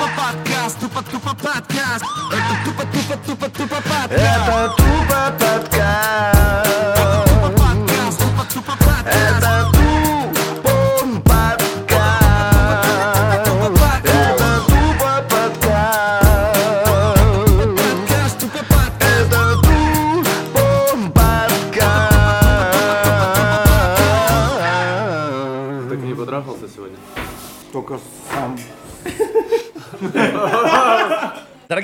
тупо подкаст, тупо тупо подкаст. Это тупо тупо тупо тупо подкаст. Это тупо подкаст.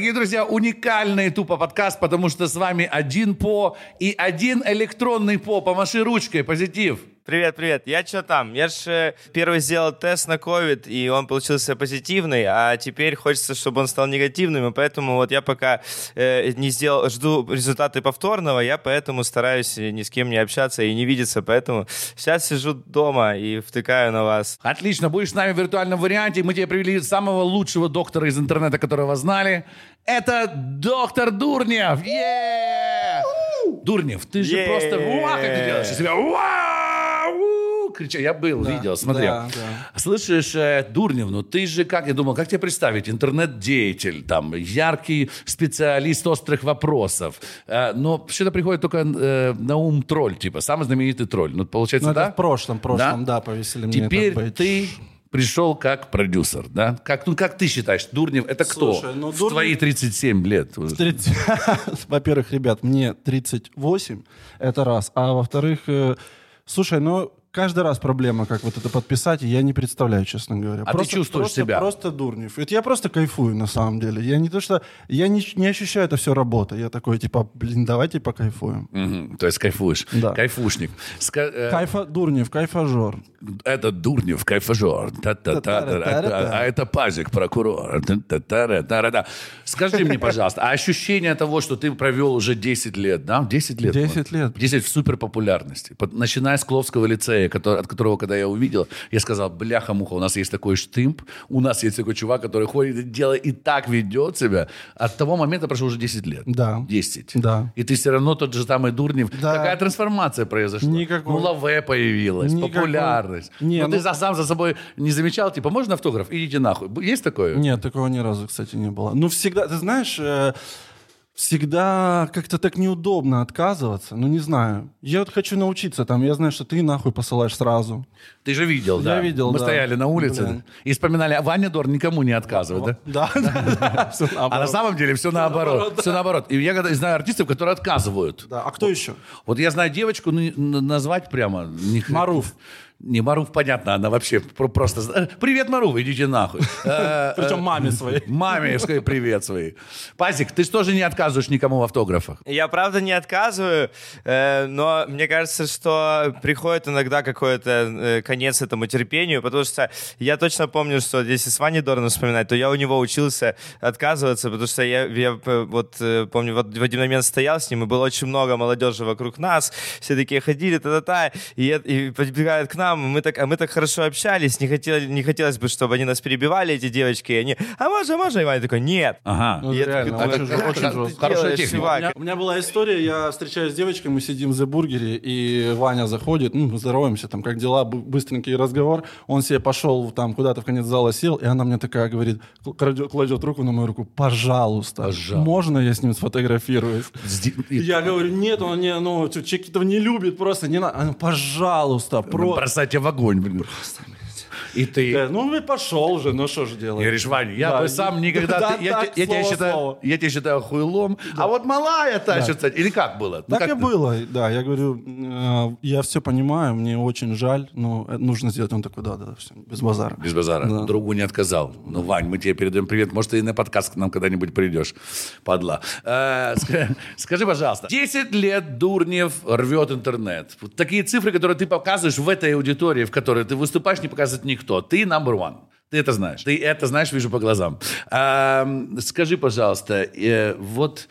Дорогие друзья, уникальный тупо подкаст, потому что с вами один по и один электронный по. Помаши ручкой, позитив. Привет, привет. Я что там? Я же э, первый сделал тест на ковид, и он получился позитивный, а теперь хочется, чтобы он стал негативным, и поэтому вот я пока э, не сделал, жду результаты повторного, я поэтому стараюсь ни с кем не общаться и не видеться, поэтому сейчас сижу дома и втыкаю на вас. Отлично, будешь с нами в виртуальном варианте. Мы тебе привели самого лучшего доктора из интернета, которого знали. Это доктор Дурнев. Е! Дурнев, ты же Е! просто... Уа, как ты делаешь из себя? Вау! Крича, я был, видел, смотрел. да, да. Слышишь, э, Дурнев, ну ты же как, я думал, как тебе представить, интернет-деятель, там, яркий специалист острых вопросов. Э, но что-то приходит только э, на ум тролль, типа, самый знаменитый тролль. Ну, получается, Ну, да? в прошлом, прошлом, да, повесили мне Теперь так быть. ты пришел как продюсер, да? Как, ну, как ты считаешь, Дурнев, это кто? Слушай, ну, В Дурнев- твои 37 лет. уже. 30 Во-первых, ребят, мне 38, это раз. А во-вторых, э, слушай, ну каждый раз проблема, как вот это подписать, и я не представляю, честно говоря. А ты чувствуешь просто, себя? Просто Дурнев. Это я просто кайфую, на самом деле. Я не то, что... Я не, не ощущаю это все работа. Я такой, типа, блин, давайте покайфуем. Мгм, То есть кайфуешь. Да. Кайфушник. Ска- э, Кайфа, Дурнев, кайфажор. Это Дурнев, кайфажор. А это Пазик, прокурор. Скажи мне, пожалуйста, а ощущение того, что ты провел уже 10 лет, да? 10 лет. 10 лет. 10 в суперпопулярности. Начиная с Кловского лицея, который- от которого, когда я увидел, я сказал, бляха-муха, у нас есть такой штымп, у нас есть такой чувак, который ходит и делает, и так ведет себя. От того момента прошло уже 10 лет. Да. 10. Да. И ты все равно тот же самый Дурнев. Да. Какая трансформация произошла? Никакой. Ну, лаве появилась, Никакой. популярность. Не, ну, ты ну- за- сам за собой не замечал, типа, можно автограф? Идите нахуй. Есть такое? Нет, такого ни разу, кстати, не было. Ну, всегда, ты знаешь, э, всегда как-то так неудобно отказываться. Ну, не знаю. Я вот хочу научиться там. Я знаю, что ты нахуй посылаешь сразу. Ты же видел, Я да? видел, Мы да. стояли на улице Блин. и вспоминали, а Ваня Дор никому не отказывает, да? Да, да, да. А на самом деле все наоборот. Все наоборот. И я знаю артистов, которые отказывают. Да, А кто еще? Вот я знаю девочку, ну, назвать прямо... Маруф. Не, Маруф, понятно, она вообще про- просто... э, Привет, Маруф, идите нахуй. Э, Причем маме своей. Маме скажи привет своей. Пазик, ты же тоже не отказываешь никому в автографах? Я правда не отказываю, э, но мне кажется, что приходит иногда какой-то э, конец этому терпению, потому что я точно помню, что если с Ваней Дорном вспоминать, то я у него учился отказываться, потому что я, я э, вот э, помню, вот в один момент стоял с ним, и было очень много молодежи вокруг нас, все такие ходили, та-та-та, и, и подбегают к нам, и мы так, а мы так хорошо общались, не, хотели, не хотелось бы, чтобы они нас перебивали, эти девочки, и они, а можно, можно? И Ваня такой, нет. Ага. Ну, Я реально, такой, очень, «Да жё- очень жестко. Хорошая делаешь, техника. У чувак?» меня, у меня была история, я встречаюсь с девочкой, мы сидим в The бургере, и Ваня заходит, ну, здороваемся, там, как дела, быстренький разговор, он себе пошел там куда-то в конец зала сел, и она мне такая говорит, кладет, кладет руку на мою руку, пожалуйста, Пожалуйста. можно я с ним сфотографируюсь? Я говорю, нет, он не, ну, Чекитов не любит, просто не надо. Она, пожалуйста, про... Тебя в огонь, блин. И ты... Да, ну, и пошел же, ну, что же делать? И говоришь, Ваня, я Да, бы сам никогда... да, ты- я, так, я тебя слово, считаю, слово. я тебя считаю хуйлом, а вот малая тащится. Или как было? Ну, Так как и ты? было, да. Я говорю, э, я все понимаю, мне очень жаль, но это нужно сделать. Он такой, да, да, все, без базара. Без базара. Да. Другу не отказал. Ну, Вань, мы тебе передаем привет. Может, ты и на подкаст к нам когда-нибудь придешь. Падла. Э, ска- Скажи, пожалуйста, 10 лет Дурнев рвет интернет. Такие цифры, которые ты показываешь в этой аудитории, в которой ты выступаешь, не показывает никто. Ты number one. Ты это знаешь. Ты это знаешь, вижу по глазам. Скажи, пожалуйста, э, вот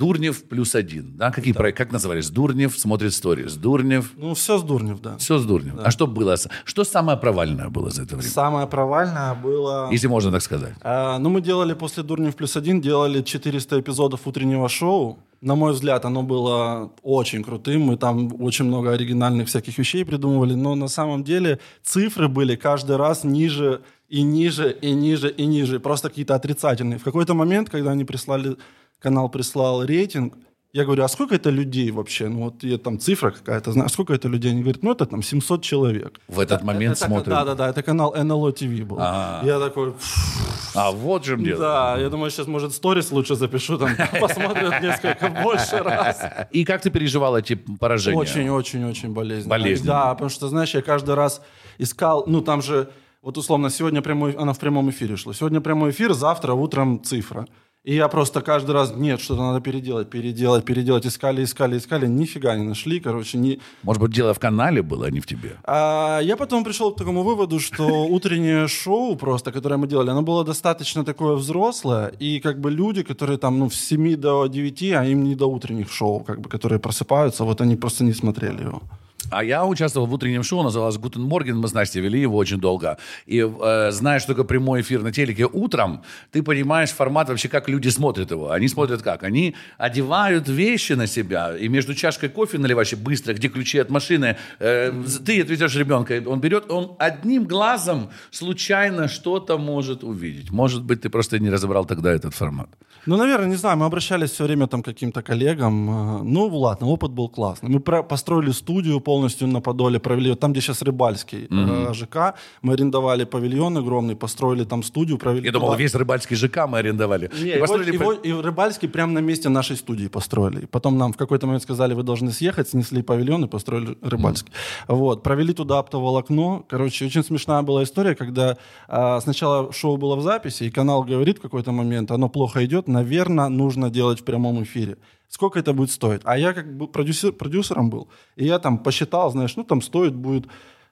Дурнев плюс один. Да? Какие проекты? Как назывались? Дурнев смотрит сторис. Дурнев. Ну, все с Дурнев, да. Все с Дурнев. А что было? Что самое провальное было за это время? Самое провальное было... Если можно так сказать. А, ну, мы делали после Дурнев плюс один, делали 400 эпизодов утреннего шоу. На мой взгляд, оно было очень крутым. Мы там очень много оригинальных всяких вещей придумывали. Но на самом деле цифры были каждый раз ниже и ниже, и ниже, и ниже. Просто какие-то отрицательные. В какой-то момент, когда они прислали, канал прислал рейтинг, я говорю, а сколько это людей вообще? Ну вот я, там цифра какая-то, знаю, сколько это людей? Они говорят, ну это там 700 человек. В этот момент это, смотрим. Да-да-да, это канал NLO TV был. А. Я такой, «Пф, А вот же дело. да, я думаю, сейчас, может, сторис лучше запишу, там посмотрят несколько больше раз. И как ты переживал эти поражения? Очень-очень-очень болезненно. Болезненно. Да, потому что, знаешь, я каждый раз искал, ну там же, вот условно, сегодня прямой, она в прямом эфире шла. Сегодня прямой эфир, завтра утром цифра. И я просто каждый раз, нет, что-то надо переделать, переделать, переделать. Искали, искали, искали, нифига не нашли, короче, не... Может быть, дело в канале было, а не в тебе? А, я потом пришел к такому выводу, что утреннее шоу просто, которое мы делали, оно было достаточно такое взрослое, и как бы люди, которые там, ну, с 7 до 9, а им не до утренних шоу, как бы, которые просыпаются, вот они просто не смотрели его. А я участвовал в утреннем шоу, называлось «Guten Morgen», мы с Настей вели его очень долго. И э, знаешь, что такое прямой эфир на телеке утром, ты понимаешь формат вообще, как люди смотрят его. Они смотрят как? Они одевают вещи на себя, и между чашкой кофе наливаешь быстро, где ключи от машины, э, ты отвезешь ребенка, он берет, он одним глазом случайно что-то может увидеть. Может быть, ты просто не разобрал тогда этот формат. Ну, наверное, не знаю, мы обращались все время там к каким-то коллегам. Э, Ну, ладно, опыт был классный. Мы построили студию полностью на Подоле, провели, там, где сейчас Рыбальский э, ЖК, мы арендовали павильон огромный, построили там студию, провели... Я думал, весь рыбальский ЖК мы арендовали. Не, И его, построили его- и Рыбальский прямо на месте нашей студии построили. Потом нам в какой-то момент сказали, вы должны съехать, снесли павильон и построили Рыбальский. Вот, провели туда оптоволокно. Короче, очень смешная была история, когда а, сначала шоу было в записи, и канал говорит в какой-то момент, оно плохо идет, наверное, нужно делать в прямом эфире. Сколько это будет стоить? А я как бы продюсер, продюсером был, и я там посчитал, знаешь, ну там стоит будет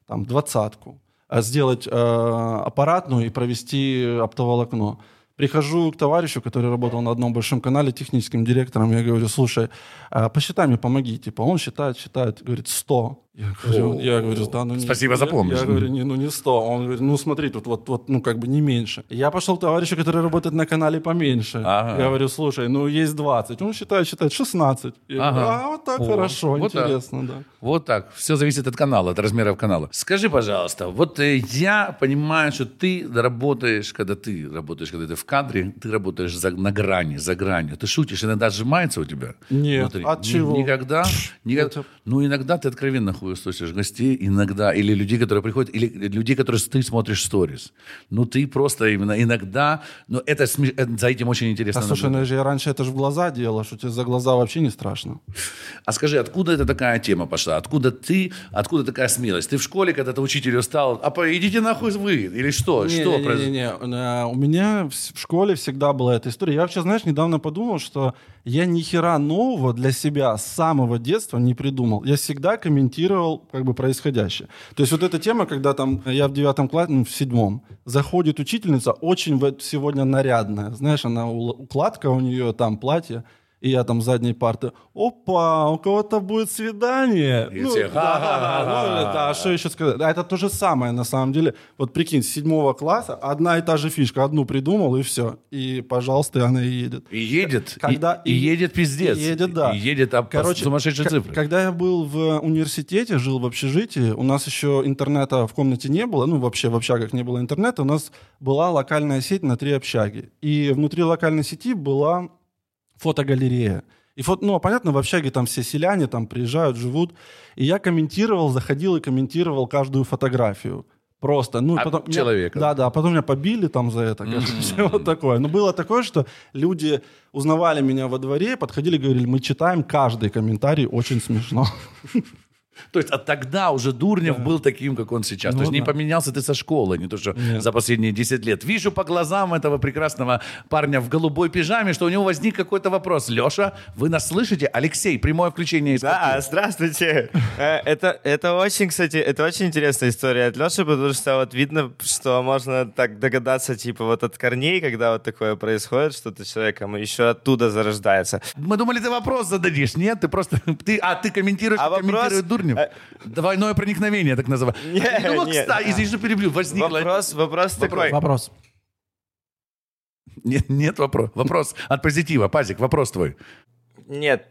там двадцатку а сделать э, аппаратную и провести оптоволокно. Прихожу к товарищу, который работал на одном большом канале, техническим директором, я говорю, слушай, а посчитай мне, помоги. Типа, он считает, считает, говорит, 100. Я говорю, я говорю да, ну не- Спасибо, я- запомнишь. Я, говорю, не, ну не 100. Он говорит, ну смотри, тут вот, вот, ну как бы не меньше. Я пошел к товарищу, который работает на канале поменьше. Ага. Я говорю, слушай, ну есть 20. Он считает, считает 16. Я Ага. говорю, а вот так О, хорошо, вот так. интересно, да. Вот так. Все зависит от канала, от размеров канала. Скажи, пожалуйста, вот э, я понимаю, что ты работаешь, когда ты работаешь, когда ты в кадре, ты работаешь за, на грани, за гранью. Ты шутишь, иногда сжимается у тебя? Нет, от Ни- чего? Никогда? никогда. это- Ну, иногда ты откровенно хуесосишь гостей, иногда, или людей, которые приходят, или людей, которые ты смотришь сторис. Ну, ты просто именно иногда, ну, это, это- за этим очень интересно А слушай, ну наблюдать. я же раньше это же в глаза делал, что тебе за глаза вообще не страшно. А скажи, откуда эта такая тема пошла? Откуда ты, откуда такая смелость? Ты в школе когда-то учителю стал, а по- идите нахуй вы, или что? что Не, произошло? не, не, не. У меня в школе всегда была эта история. Я вообще, знаешь, недавно подумал, что я ни хера нового для себя с самого детства не придумал. Я всегда комментировал как бы происходящее. То есть вот эта тема, когда там я в девятом классе, ну, в седьмом, заходит учительница, очень сегодня нарядная. Знаешь, она укладка у нее, там платье. И я там с задней парты, опа, у кого-то будет свидание. И Ну, все, да, ха-ха-ха. ну, да, а что еще сказать? Да, это то же самое, на самом деле. Вот прикинь, с седьмого класса одна и та же фишка. Одну придумал, и все. И, пожалуйста, она и едет. И едет, и- Когда- и, и- едет пиздец. и едет, да. И едет а, Короче, сумасшедшей к- цифры. Когда я был в университете, жил в общежитии, у нас еще интернета в комнате не было, ну, вообще в общагах не было интернета, у нас была локальная сеть на три общаги. И внутри локальной сети была фотогалерея. И фото, ну, понятно, в общаге там все селяне там приезжают, живут. И я комментировал, заходил и комментировал каждую фотографию. Просто, ну, От потом... меня- человека. да, да, а потом меня побили там за это, короче, вот такое. Но было такое, что люди узнавали меня во дворе, подходили, говорили, мы читаем каждый комментарий, очень смешно. То есть, а тогда уже Дурнев был таким, как он сейчас. Ну то есть не да. поменялся ты со школы, не то что Нет. за последние 10 лет. Вижу по глазам этого прекрасного парня в голубой пижаме, что у него возник какой-то вопрос. Леша, вы нас слышите? Алексей, прямое включение из Да, квартиры. здравствуйте. Э, Это, это очень, кстати, это очень интересная история от Леши, потому что вот видно, что можно так догадаться, типа, вот от корней, когда вот такое происходит, что-то с человеком еще оттуда зарождается. Мы думали, ты вопрос зададишь. Нет, ты просто... Ты, а, ты комментируешь, А как вопрос- комментирует Дурнев. Э, Двойное проникновение, так называю. Не, А ты думал, не. кстати, извини, что перебью, возникло... Вопрос, вопрос такой. Вопрос. Нет, нет вопрос. Вопрос от позитива. Пазик, вопрос твой. Нет,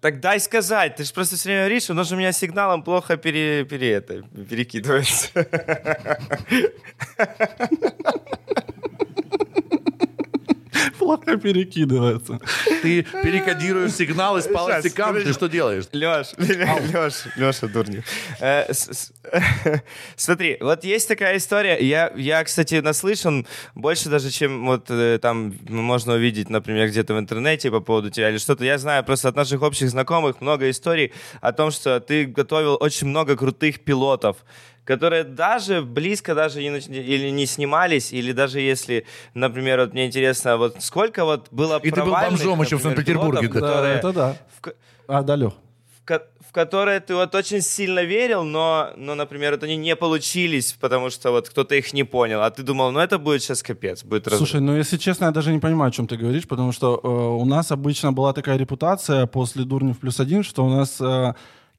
так дай сказать. Ты же просто все время говоришь, оно же у меня сигналом плохо пере, пере, это, перекидывается. перекидывается. Ты перекодируешь сигналы с палочникам, ты что делаешь? Леш, Леш, Леша Дурнев. Смотри, вот есть такая история. Я, я, кстати, наслышан больше даже, чем вот э, там можно увидеть, например, где-то в интернете по поводу тебя или что-то. Я знаю просто от наших общих знакомых много историй о том, что ты готовил очень много крутых пилотов которые даже близко даже не, или не снимались, или даже если, например, вот мне интересно, вот сколько вот было И ты был бомжом еще в Санкт-Петербурге, да. Которые- это да. в А, да, Лех. в которые ты вот очень сильно верил, но, но, например, вот они не получились, потому что вот кто-то их не понял, а ты думал, ну это будет сейчас капец, будет разрыв. Слушай, ну если честно, я даже не понимаю, о чем ты говоришь, потому что э, у нас обычно была такая репутация после Дурнев плюс один, что у нас э,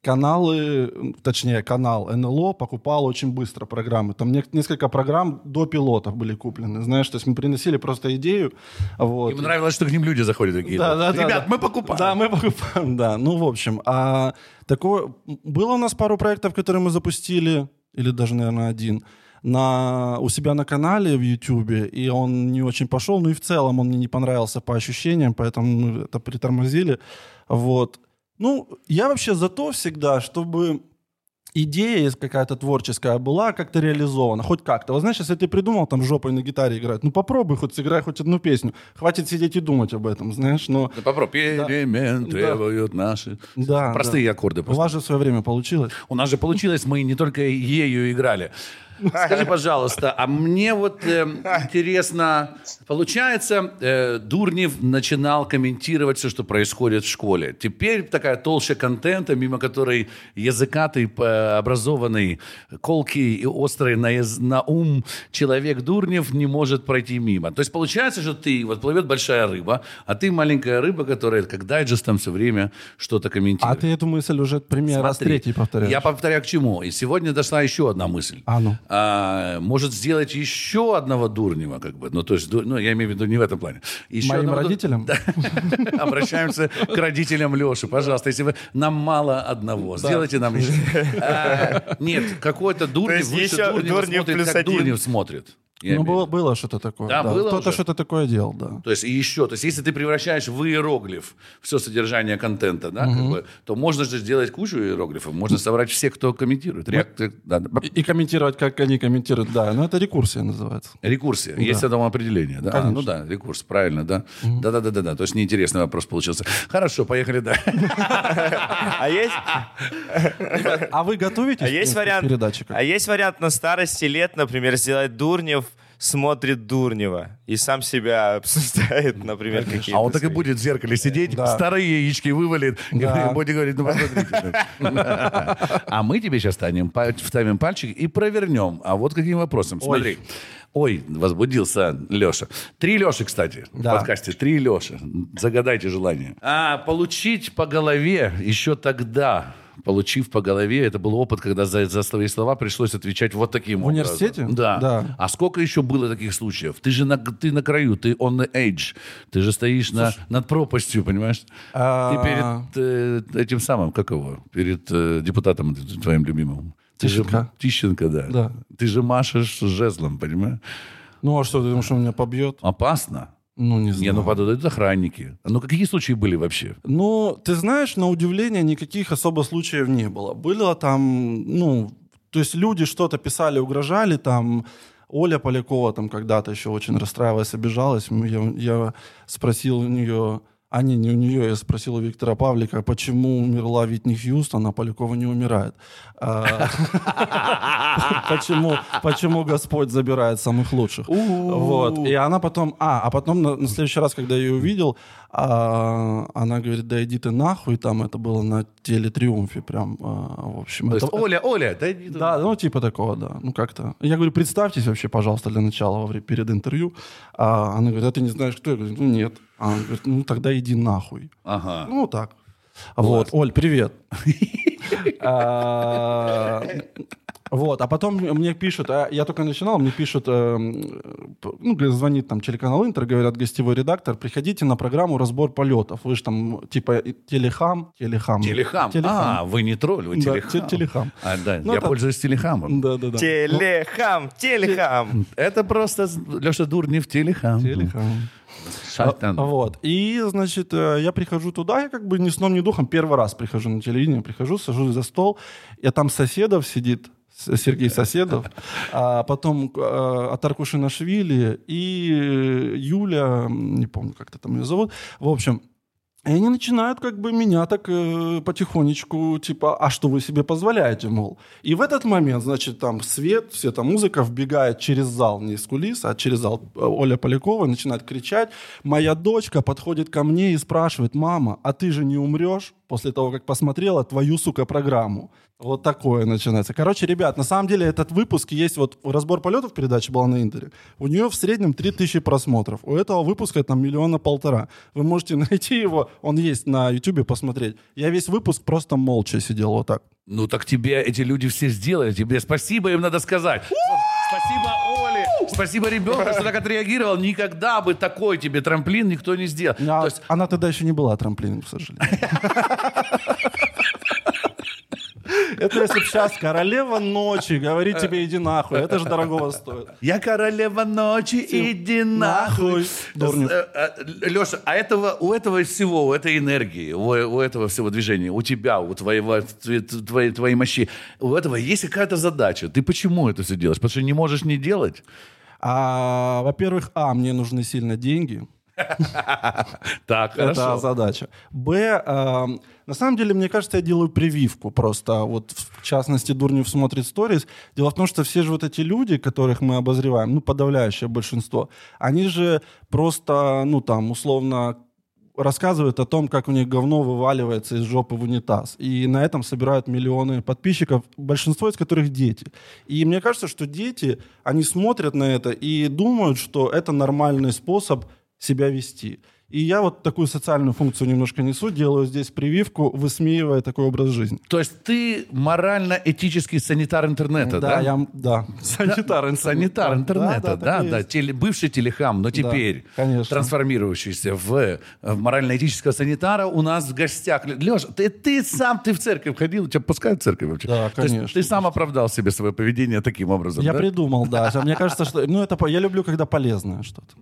каналы, точнее канал НЛО покупал очень быстро программы. Там не- несколько программ до пилотов были куплены, знаешь, то есть мы приносили просто идею. Вот. Им нравилось, что к ним люди заходят такие. Да, да, да, Ребят, да. мы покупаем. Да, мы покупаем, да. Ну, в общем, а такое... Было у нас пару проектов, которые мы запустили, или даже, наверное, один, на, у себя на канале в YouTube, и он не очень пошел, ну и в целом он мне не понравился по ощущениям, поэтому мы это притормозили. Вот. Ну, я вообще за то всегда, чтобы идея какая-то творческая была как-то реализована, хоть как-то. Вот знаешь, если ты придумал там жопой на гитаре играть, ну попробуй хоть сыграй хоть одну песню. Хватит сидеть и думать об этом, знаешь, но... Да попробуй. Перемен Да. требуют наши. Да, Простые да. аккорды. У просто. вас же в свое время получилось. У нас же получилось, мы не только ею играли. Скажи, пожалуйста, а мне вот э, интересно, получается, э, Дурнев начинал комментировать все, что происходит в школе. Теперь такая толща контента, мимо которой языкатый, образованный, колкий и острый на, яз- на ум человек Дурнев не может пройти мимо. То есть получается, что ты, вот плывет большая рыба, а ты маленькая рыба, которая как дайджестом все время что-то А комментирует. ты эту мысль уже пример раз третий повторяешь. Я повторяю к чему. И сегодня дошла еще одна мысль. А ну. А, может сделать еще одного Дурнева, как бы. Ну, то есть, ну, я имею в виду не в этом плане. Еще Моим одного родителям? Да. Обращаемся к родителям Леши. Пожалуйста, если вы нам мало одного, сделайте нам еще. А, Нет, какой-то Дурнев выше еще Дурнева Дурнев смотрит, как. Дурнев смотрит. Я Ну, имею было, было что-то такое. Да, было Кто-то уже? что-то такое делал, да. То есть и еще, то есть если ты превращаешь в иероглиф все содержание контента, да, как бы, то можно же сделать кучу иероглифов, можно собрать всех, кто комментирует. Реак- да, да. И, и комментировать, как они комментируют, да. Но это рекурсия называется. Рекурсия. Есть этому определение, да? А, ну да, рекурс, правильно, да. Да, да, да, да, да. То есть неинтересный вопрос получился. Хорошо, поехали, да. А есть, А вы готовитесь а есть вариант, а есть вариант на старости лет, например, сделать Дурнев смотрит Дурнева и сам себя обсуждает, например, какие-то А он так и будет в зеркале сидеть, Да. старые яички вывалит, Да. и будет говорить, ну посмотрите. А мы тебе сейчас станем, вставим пальчик и провернем. А вот каким вопросом. Смотри. Ой, возбудился Леша. Три Леши, кстати, в Да. подкасте. Три Леши. Загадайте желание. А, получить по голове еще тогда, получив по голове, это был опыт, когда за, за свои слова пришлось отвечать вот таким В образом. университете? Да. Да. А сколько еще было таких случаев? Ты же на, ты на краю, ты on the edge. Ты же стоишь на, над пропастью, понимаешь? А- Ты перед э, этим самым, как его? Перед э, депутатом твоим любимым. Ты же- Тищенко? Тищенко, да. Да. Ты же машешь жезлом, понимаешь? Ну, а что, ты думаешь, он меня побьет? Опасно. Ну, не Не, знаю. ну подойдут охранники. Ну какие случаи были вообще? Ну, ты знаешь, на удивление никаких особо случаев не было. Было там, ну, то есть люди что-то писали, угрожали, там Оля Полякова там когда-то еще очень расстраивалась, обижалась. Я, я спросил у нее, а не, не у нее, я спросил у Виктора Павлика, почему умерла Витни Хьюстон, а Полякова не умирает. А, Почему, почему Господь забирает самых лучших? Вот. И она потом... А, а потом на, на следующий раз, когда я ее увидел, а, она говорит, да иди ты нахуй. Там это было на телетриумфе прям. а, в общем, То это- есть, Оля, Оля, да иди туда. да, ну типа такого, да. Ну как-то. Я говорю, представьтесь вообще, пожалуйста, для начала, во время, перед интервью. А она говорит, а ты не знаешь, кто? Я говорю, ну нет. А она говорит, ну тогда иди нахуй. Ага. Ну так. Вот, Оль, привет. Вот, а потом мне пишут, а я только начинал, мне пишут, п- ну, звонит там телеканал Интер, говорят, гостевой редактор, приходите на программу «Разбор полетов». Вы же там, типа, телехам, телехам. Телехам. Телехам. А, вы не тролль, вы Да, телехам. те- телехам. А, да, Ну, я это- пользуюсь телехамом. Да-да-да. Телехам, телехам. Это просто Леша Дурнев телехам. Телехам. Шайтан. А, Вот. И, значит, э, я прихожу туда, я как бы ни сном, ни духом первый раз прихожу на телевидение, прихожу, сажусь за стол, я там Соседов сидит, Сергей Соседов, а потом э, Атаркушинашвили и э, Юля, м, не помню, как-то там ее зовут. В общем, и они начинают как бы меня так э, потихонечку, типа, а что вы себе позволяете, мол. И в этот момент, значит, там свет, вся эта музыка вбегает через зал, не из кулис, а через зал э, Оля Полякова, начинает кричать. Моя дочка подходит ко мне и спрашивает, мама, а ты же не умрешь после того, как посмотрела твою, сука, программу? Вот такое начинается. Короче, ребят, на самом деле этот выпуск есть, вот разбор полетов передачи была на Интере, у нее в среднем 3000 просмотров. У этого выпуска там миллиона полтора. Вы можете найти его, он есть на Ютубе, посмотреть. Я весь выпуск просто молча сидел вот так. Ну так тебе эти люди все сделали. Тебе спасибо им надо сказать. Спасибо Оле, спасибо ребенку, что так отреагировал. Никогда бы такой тебе трамплин никто не сделал. А То есть Она тогда еще не была трамплином, к сожалению. Это если бы сейчас королева ночи говорит тебе иди нахуй, это же дорогого стоит. Я королева ночи, иди нахуй. Дурнев. Леша, а этого, у этого всего, у этой энергии, у, у этого всего движения, у тебя, у твоего, тв- твоей, твоей мощи, у этого есть какая-то задача. Ты почему это все делаешь? Потому что не можешь не делать? А, во-первых, а, мне нужны сильно деньги. Так, Это хорошо. задача. Б, эм, на самом деле, мне кажется, я делаю прививку просто. Вот, в частности, Дурнев смотрит сторис. Дело в том, что все же вот эти люди, которых мы обозреваем, ну, подавляющее большинство, они же просто, ну, там, условно, рассказывают о том, как у них говно вываливается из жопы в унитаз. И на этом собирают миллионы подписчиков, большинство из которых дети. И мне кажется, что дети, они смотрят на это и думают, что это нормальный способ себя вести. И я вот такую социальную функцию немножко несу, делаю здесь прививку, высмеивая такой образ жизни. То есть ты морально-этический санитар интернета, да? да, я, да. Санитар интернета. Санитар интернета, да, и да, есть. теле- бывший телехам, но теперь конечно. трансформирующийся в, в морально-этического санитара у нас в гостях. Леша, ты, ты сам, ты в церковь ходил, тебя пускают в церковь вообще? Да, То есть конечно. ты сам оправдал себе свое поведение таким образом, Я да? придумал, да. Мне кажется, что... Ну, это... Я люблю, когда полезное что-то.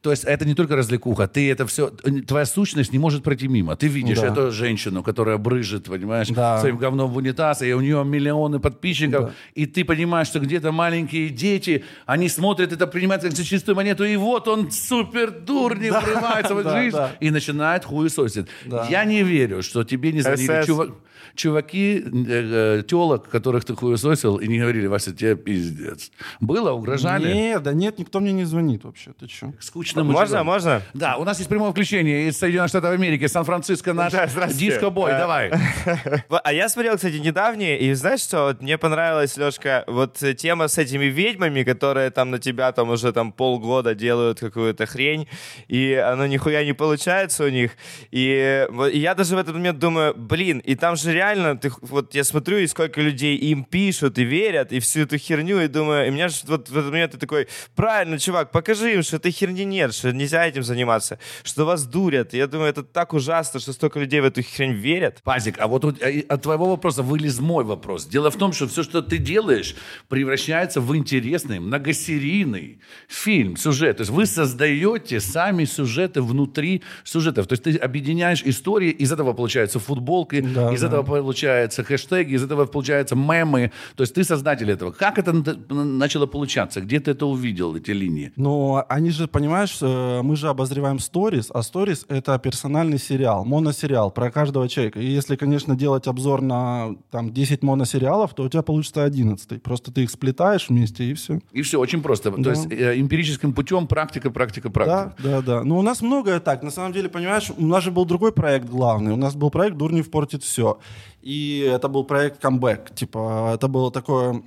То есть это не только развлекуха, ты это все, твоя сущность не может пройти мимо. Ты видишь Да. эту женщину, которая брыжет, понимаешь, Да. своим говном в унитаз, и у нее миллионы подписчиков, и ты понимаешь, что где-то маленькие дети, они смотрят это, принимают как за чистую монету, и вот он супер дурник врывается в да, жизнь да. и начинает хуесосить. Да. Я не верю, что тебе не звонили СС. чува- чуваки, э, э, телок, которых ты хуесосил, и не говорили, Вася, тебе пиздец. Было, угрожали? Нет, да нет, никто мне не звонит вообще. Ты что? Скучно мы Можно, живем. можно? Да, у нас есть прямое включение из Соединенных Штатов Америки, Сан-Франциско, наш Да, диско-бой, Э, давай. А я смотрел, кстати, недавние, и знаешь что, вот мне понравилась, Лешка, вот э, тема с этими ведьмами, которые там на тебя там уже там полгода делают какую-то хрень, и оно нихуя не получается у них. И, э, и я даже в этот момент думаю, блин, и там же реально, ты, х- вот я смотрю, и сколько людей им пишут и верят, и всю эту херню, и думаю, и меня же вот в этот момент ты такой, правильно, чувак, покажи им, что этой херни нет, что нельзя этим заниматься, что вас дурят. И я думаю, это так ужасно, что столько людей в эту хрень верят. Пазик, а вот э, от твоего вопроса вылез мой вопрос. Дело в том, что все, что ты делаешь, превращается в интересный, многосерийный фильм, сюжет. То есть вы создаете сами сюжеты внутри сюжетов. То есть ты объединяешь истории, из этого получаются футболки, Да, из да. этого получаются хэштеги, из этого получаются мемы. То есть ты создатель этого. Как это начало получаться? Где ты это увидел, эти линии? Но они же, понимаешь, э, мы же обозреваем сторис, а сторис — это персональный сериал, моносериал про каждого человека. И если, конечно, делать обзор на там, 10 моносериалов, то у тебя получится 11. Просто ты их сплетаешь вместе, и все. И все, очень просто. То Да. есть э, эмпирическим путем практика, практика, практика. Да, да, да. Ну, у нас многое так. На самом деле, понимаешь, у нас же был другой проект главный. У нас был проект «Дурнев портит все». И это был проект «Камбэк». Типа, это было такое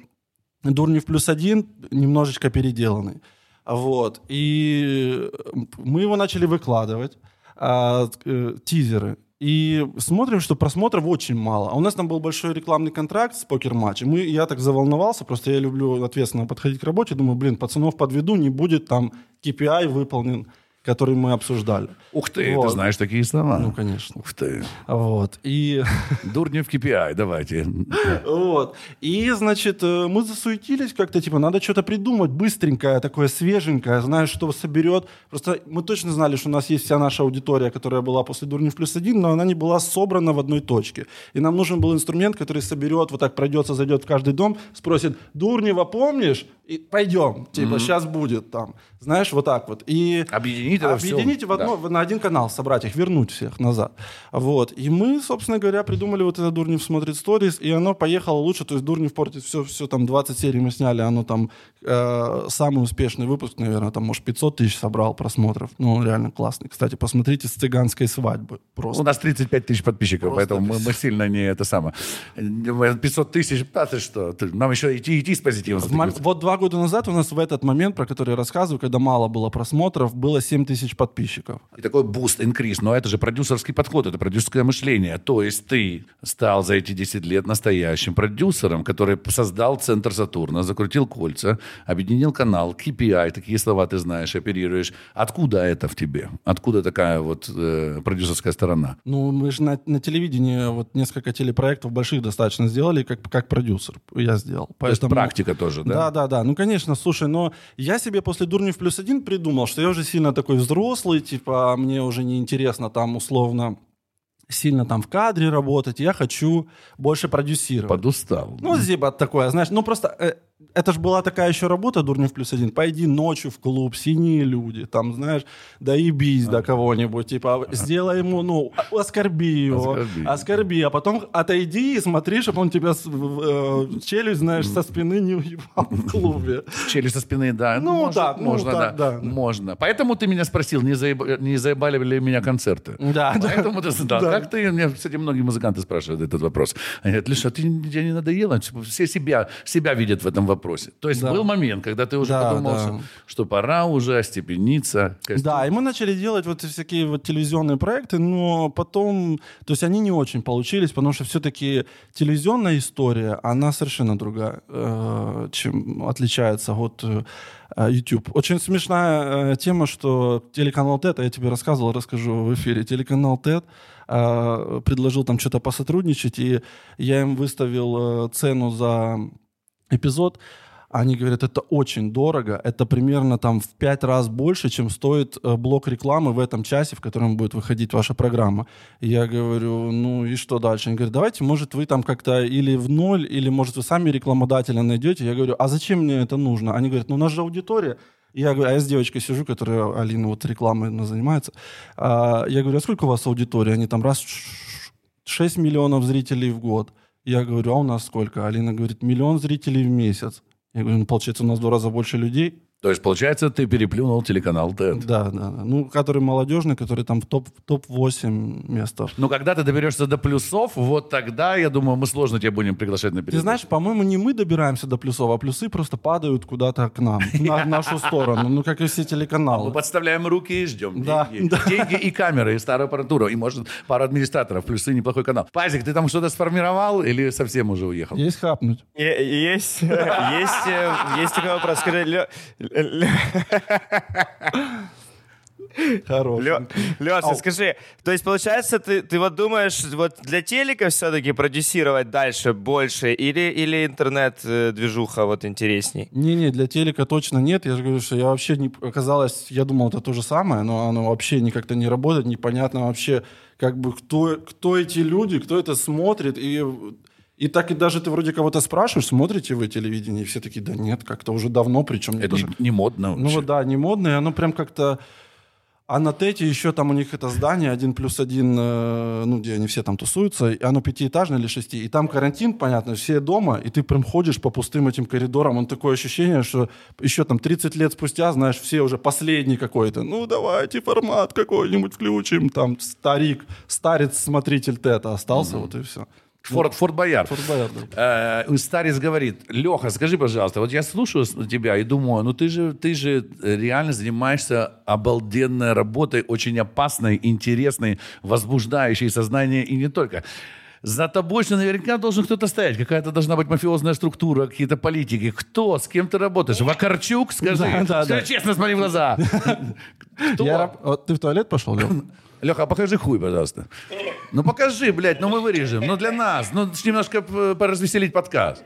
«Дурнев плюс один», немножечко переделанный. Вот. И мы его начали выкладывать, а, э, тизеры. И смотрим, что просмотров очень мало. А у нас там был большой рекламный контракт с покер-матчем. И я так заволновался, просто я люблю ответственно подходить к работе. Думаю, блин, пацанов подведу, не будет там KPI выполнен. Который мы обсуждали. Ух ты, Вот. ты знаешь такие слова. Ну, конечно. Ух ты. Вот. И Дурнев KPI, давайте. Вот. И, значит, э, мы засуетились как-то, типа, надо что-то придумать быстренькое, такое свеженькое, знаешь, что соберет. Просто мы точно знали, что у нас есть вся наша аудитория, которая была после Дурнев плюс один, но она не была собрана в одной точке. И нам нужен был инструмент, который соберет, вот так пройдется, зайдет в каждый дом, спросит, Дурнева помнишь? И пойдем, типа, сейчас будет там. Знаешь, вот так вот. И Объединить это всё. Объединить в одно, на один канал, собрать их, вернуть всех назад. Вот. И мы, собственно говоря, придумали вот это Дурнев смотрит сторис, и оно поехало лучше. То есть Дурнев портит все, все там 20 серий мы сняли, оно там э, самый успешный выпуск, наверное, там, может, 500 тысяч собрал просмотров. Ну, он реально классный. Кстати, посмотрите с цыганской свадьбы. Просто. У нас 35 тысяч подписчиков, Просто поэтому мы, мы сильно не это самое. 500 тысяч, а ты что? Нам еще идти, идти с позитивом. Вот два года назад у нас в этот момент, про который я рассказываю, когда мало было просмотров, было 7 тысяч подписчиков. И такой boost, increase. Но это же продюсерский подход, это продюсерское мышление. То есть ты стал за эти 10 лет настоящим продюсером, который создал центр Сатурна, закрутил кольца, объединил канал, KPI, такие слова ты знаешь, оперируешь. Откуда это в тебе? Откуда такая вот э, продюсерская сторона? Ну, мы же на, на телевидении вот несколько телепроектов больших достаточно сделали, как, как продюсер я сделал. То есть Поэтому- практика тоже, да? Да, да, да. Ну, конечно, слушай, но я себе после Дурнев плюс один придумал, что я уже сильно такой взрослый, типа, мне уже не интересно там условно сильно там в кадре работать, я хочу больше продюсировать. Подустал. Ну, типа такое, знаешь, ну просто э, это же была такая еще работа, Дурнев плюс один. Пойди ночью в клуб, синие люди, там, знаешь, доебись до кого-нибудь, типа, сделай ему, ну, оскорби его, Оскорби. оскорби, а потом отойди и смотри, чтобы он тебя э, челюсть, знаешь, со спины не уебал в клубе. Челюсть со спины, да. Ну, Может, так, ну, можно, так, да. да. Можно. Поэтому ты меня спросил, не, заеб- не заебали ли меня концерты. Да, да. Поэтому ты, да, Да. как ты, мне, кстати, многие музыканты спрашивают этот вопрос. Они говорят, Леша, ты тебе не надоело? Типа, Все себя, себя видят в этом вопросе. То есть Да. был момент, когда ты уже Да, подумал, да. что, пора уже остепениться. костюм. Да, и мы начали делать вот всякие вот телевизионные проекты, но потом, то есть они не очень получились, потому что все-таки телевизионная история, она совершенно другая, э, чем отличается от э, YouTube. Очень смешная э, тема, что телеканал ТЭТ, а я тебе рассказывал, расскажу в эфире, телеканал ТЭТ предложил там что-то посотрудничать, и я им выставил цену за эпизод, они говорят, это очень дорого, это примерно там в пять раз больше, чем стоит э, блок рекламы в этом часе, в котором будет выходить ваша программа. Я говорю, ну и что дальше? Они говорят, давайте, может, вы там как-то или в ноль, или, может, вы сами рекламодателя найдете. Я говорю, а зачем мне это нужно? Они говорят, ну у нас же аудитория. Я говорю, а я с девочкой сижу, которая, Алина, вот рекламой занимается. А, я говорю, а сколько у вас аудитория? Они там раз 6 миллионов зрителей в год. Я говорю, а у нас сколько? Алина говорит, миллион зрителей в месяц. Я говорю, ну, получается, у нас в два раза больше людей. То есть, получается, ты переплюнул телеканал ТЭД. Да, да, да. Ну, который молодежный, который там в топ- в топ-8 место. Но когда ты доберешься до плюсов, вот тогда, я думаю, мы сложно тебя будем приглашать на Ты передачу. знаешь, по-моему, не мы добираемся до плюсов, а плюсы просто падают куда-то к нам, на нашу сторону. Ну, как и все Мы телеканалы. подставляем руки и ждем. Деньги. деньги и камеры, и старую аппаратуру, и, может, пару администраторов, плюсы неплохой канал. Пазик, ты там что-то сформировал или совсем уже уехал? Есть хапнуть. Есть, э, есть такой вопрос. Хорош. Лёша, скажи, то есть, получается, ты, ты вот думаешь, вот для телека все-таки продюсировать дальше больше, или, или интернет-движуха вот интересней? Не-не, для телека точно нет. Я же говорю, что я вообще не... Оказалось, я думал, это то же самое, но оно вообще не как-то не работает, непонятно вообще, как бы, кто, кто эти люди, кто это смотрит, и... И так и даже ты вроде кого-то спрашиваешь, смотрите вы телевидение, и все такие, да нет, как-то уже давно, причем Это то, не, модно Ну вообще. вот да, не модное, оно прям как-то... А на Тете еще там у них это здание один плюс один, э, ну, где они все там тусуются, и оно пятиэтажное или шести, и там карантин, понятно, все дома, и ты прям ходишь по пустым этим коридорам, он такое ощущение, что еще там 30 лет спустя, знаешь, все уже последний какой-то, ну, давайте формат какой-нибудь включим, там, старик, старец-смотритель Тета остался, вот и все. Форт, Форт Боярд. Форт Боярд, да. Э, Старец говорит, Леха, скажи, пожалуйста, вот я слушаю тебя и думаю, ну ты же, ты же реально занимаешься обалденной работой, очень опасной, интересной, возбуждающей сознание и не только. За тобой же наверняка должен кто-то стоять. Какая-то должна быть мафиозная структура, какие-то политики. Кто? С кем ты работаешь? Вакарчук? Скажи. Да, да, Скажи да. честно, смотри в глаза. Я вот Ты в туалет пошел, Лёх? Леха, а покажи хуй, пожалуйста. Ну покажи, блядь, ну мы вырежем. Ну для нас, ну немножко п- поразвеселить подкаст.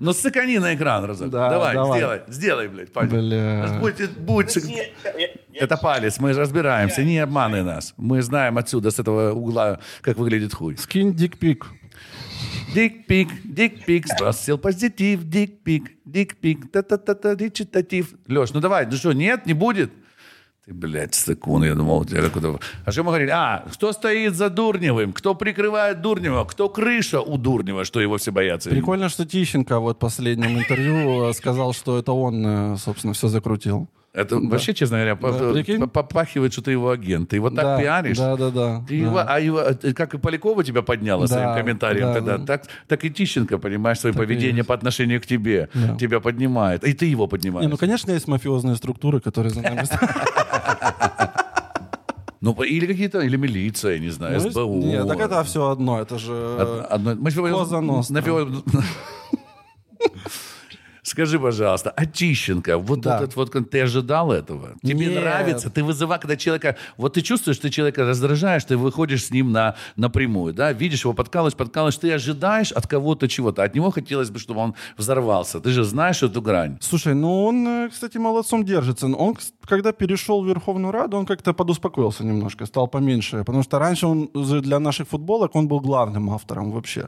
Ну сыкани на экран разок. Да, давай, давай. сделай, сделай, блядь, палец. Бля. Будь, будь, это палец, мы разбираемся, не обманывай нас. Мы знаем отсюда, с этого угла, как выглядит хуй. Скинь дикпик. Дик-пик, дик-пик, сбросил позитив, дик-пик, дик-пик, та-та-та-та, речитатив. Леш, ну давай, ну что, нет, не будет? Ты, блядь, стыкун, я думал, у тебя какой-то... А что мы говорили? А, кто стоит за Дурневым? Кто прикрывает Дурнева? Кто крыша у Дурнева, что его все боятся? Прикольно, что Тищенко вот в последнем интервью э, сказал, что это он, э, собственно, все закрутил. Это вообще, честно говоря, Да, попахивает, что ты его агент. Ты его так Да, пиаришь. Да, да, да. Ты да. его, а его, э, как и Полякова тебя подняла Да, своим комментарием да, тогда, да. так, так и Тищенко, понимаешь, свое Так поведение по отношению к тебе Да. тебя поднимает. И ты его поднимаешь. Не, ну, конечно, есть мафиозные структуры, которые за нами. Ну, или какие-то, или милиция, я не знаю, Ну, СБУ. Нет, так это все одно, это же... Од- одно- мы Коза Ностра. Скажи, пожалуйста, Тищенко, вот Да. этот вот, ты ожидал этого? Тебе Нет. нравится? Ты вызываешь, когда человека, вот ты чувствуешь, что ты человека раздражаешь, ты выходишь с ним на, напрямую, да, видишь его, подкалываешь, подкалываешь, ты ожидаешь от кого-то чего-то, от него хотелось бы, чтобы он взорвался. Ты же знаешь эту грань. Слушай, ну он, э, кстати, молодцом держится. Он, когда перешел в Верховную Раду, он как-то подуспокоился немножко, стал поменьше. Потому что раньше он для наших футболок он был главным автором вообще.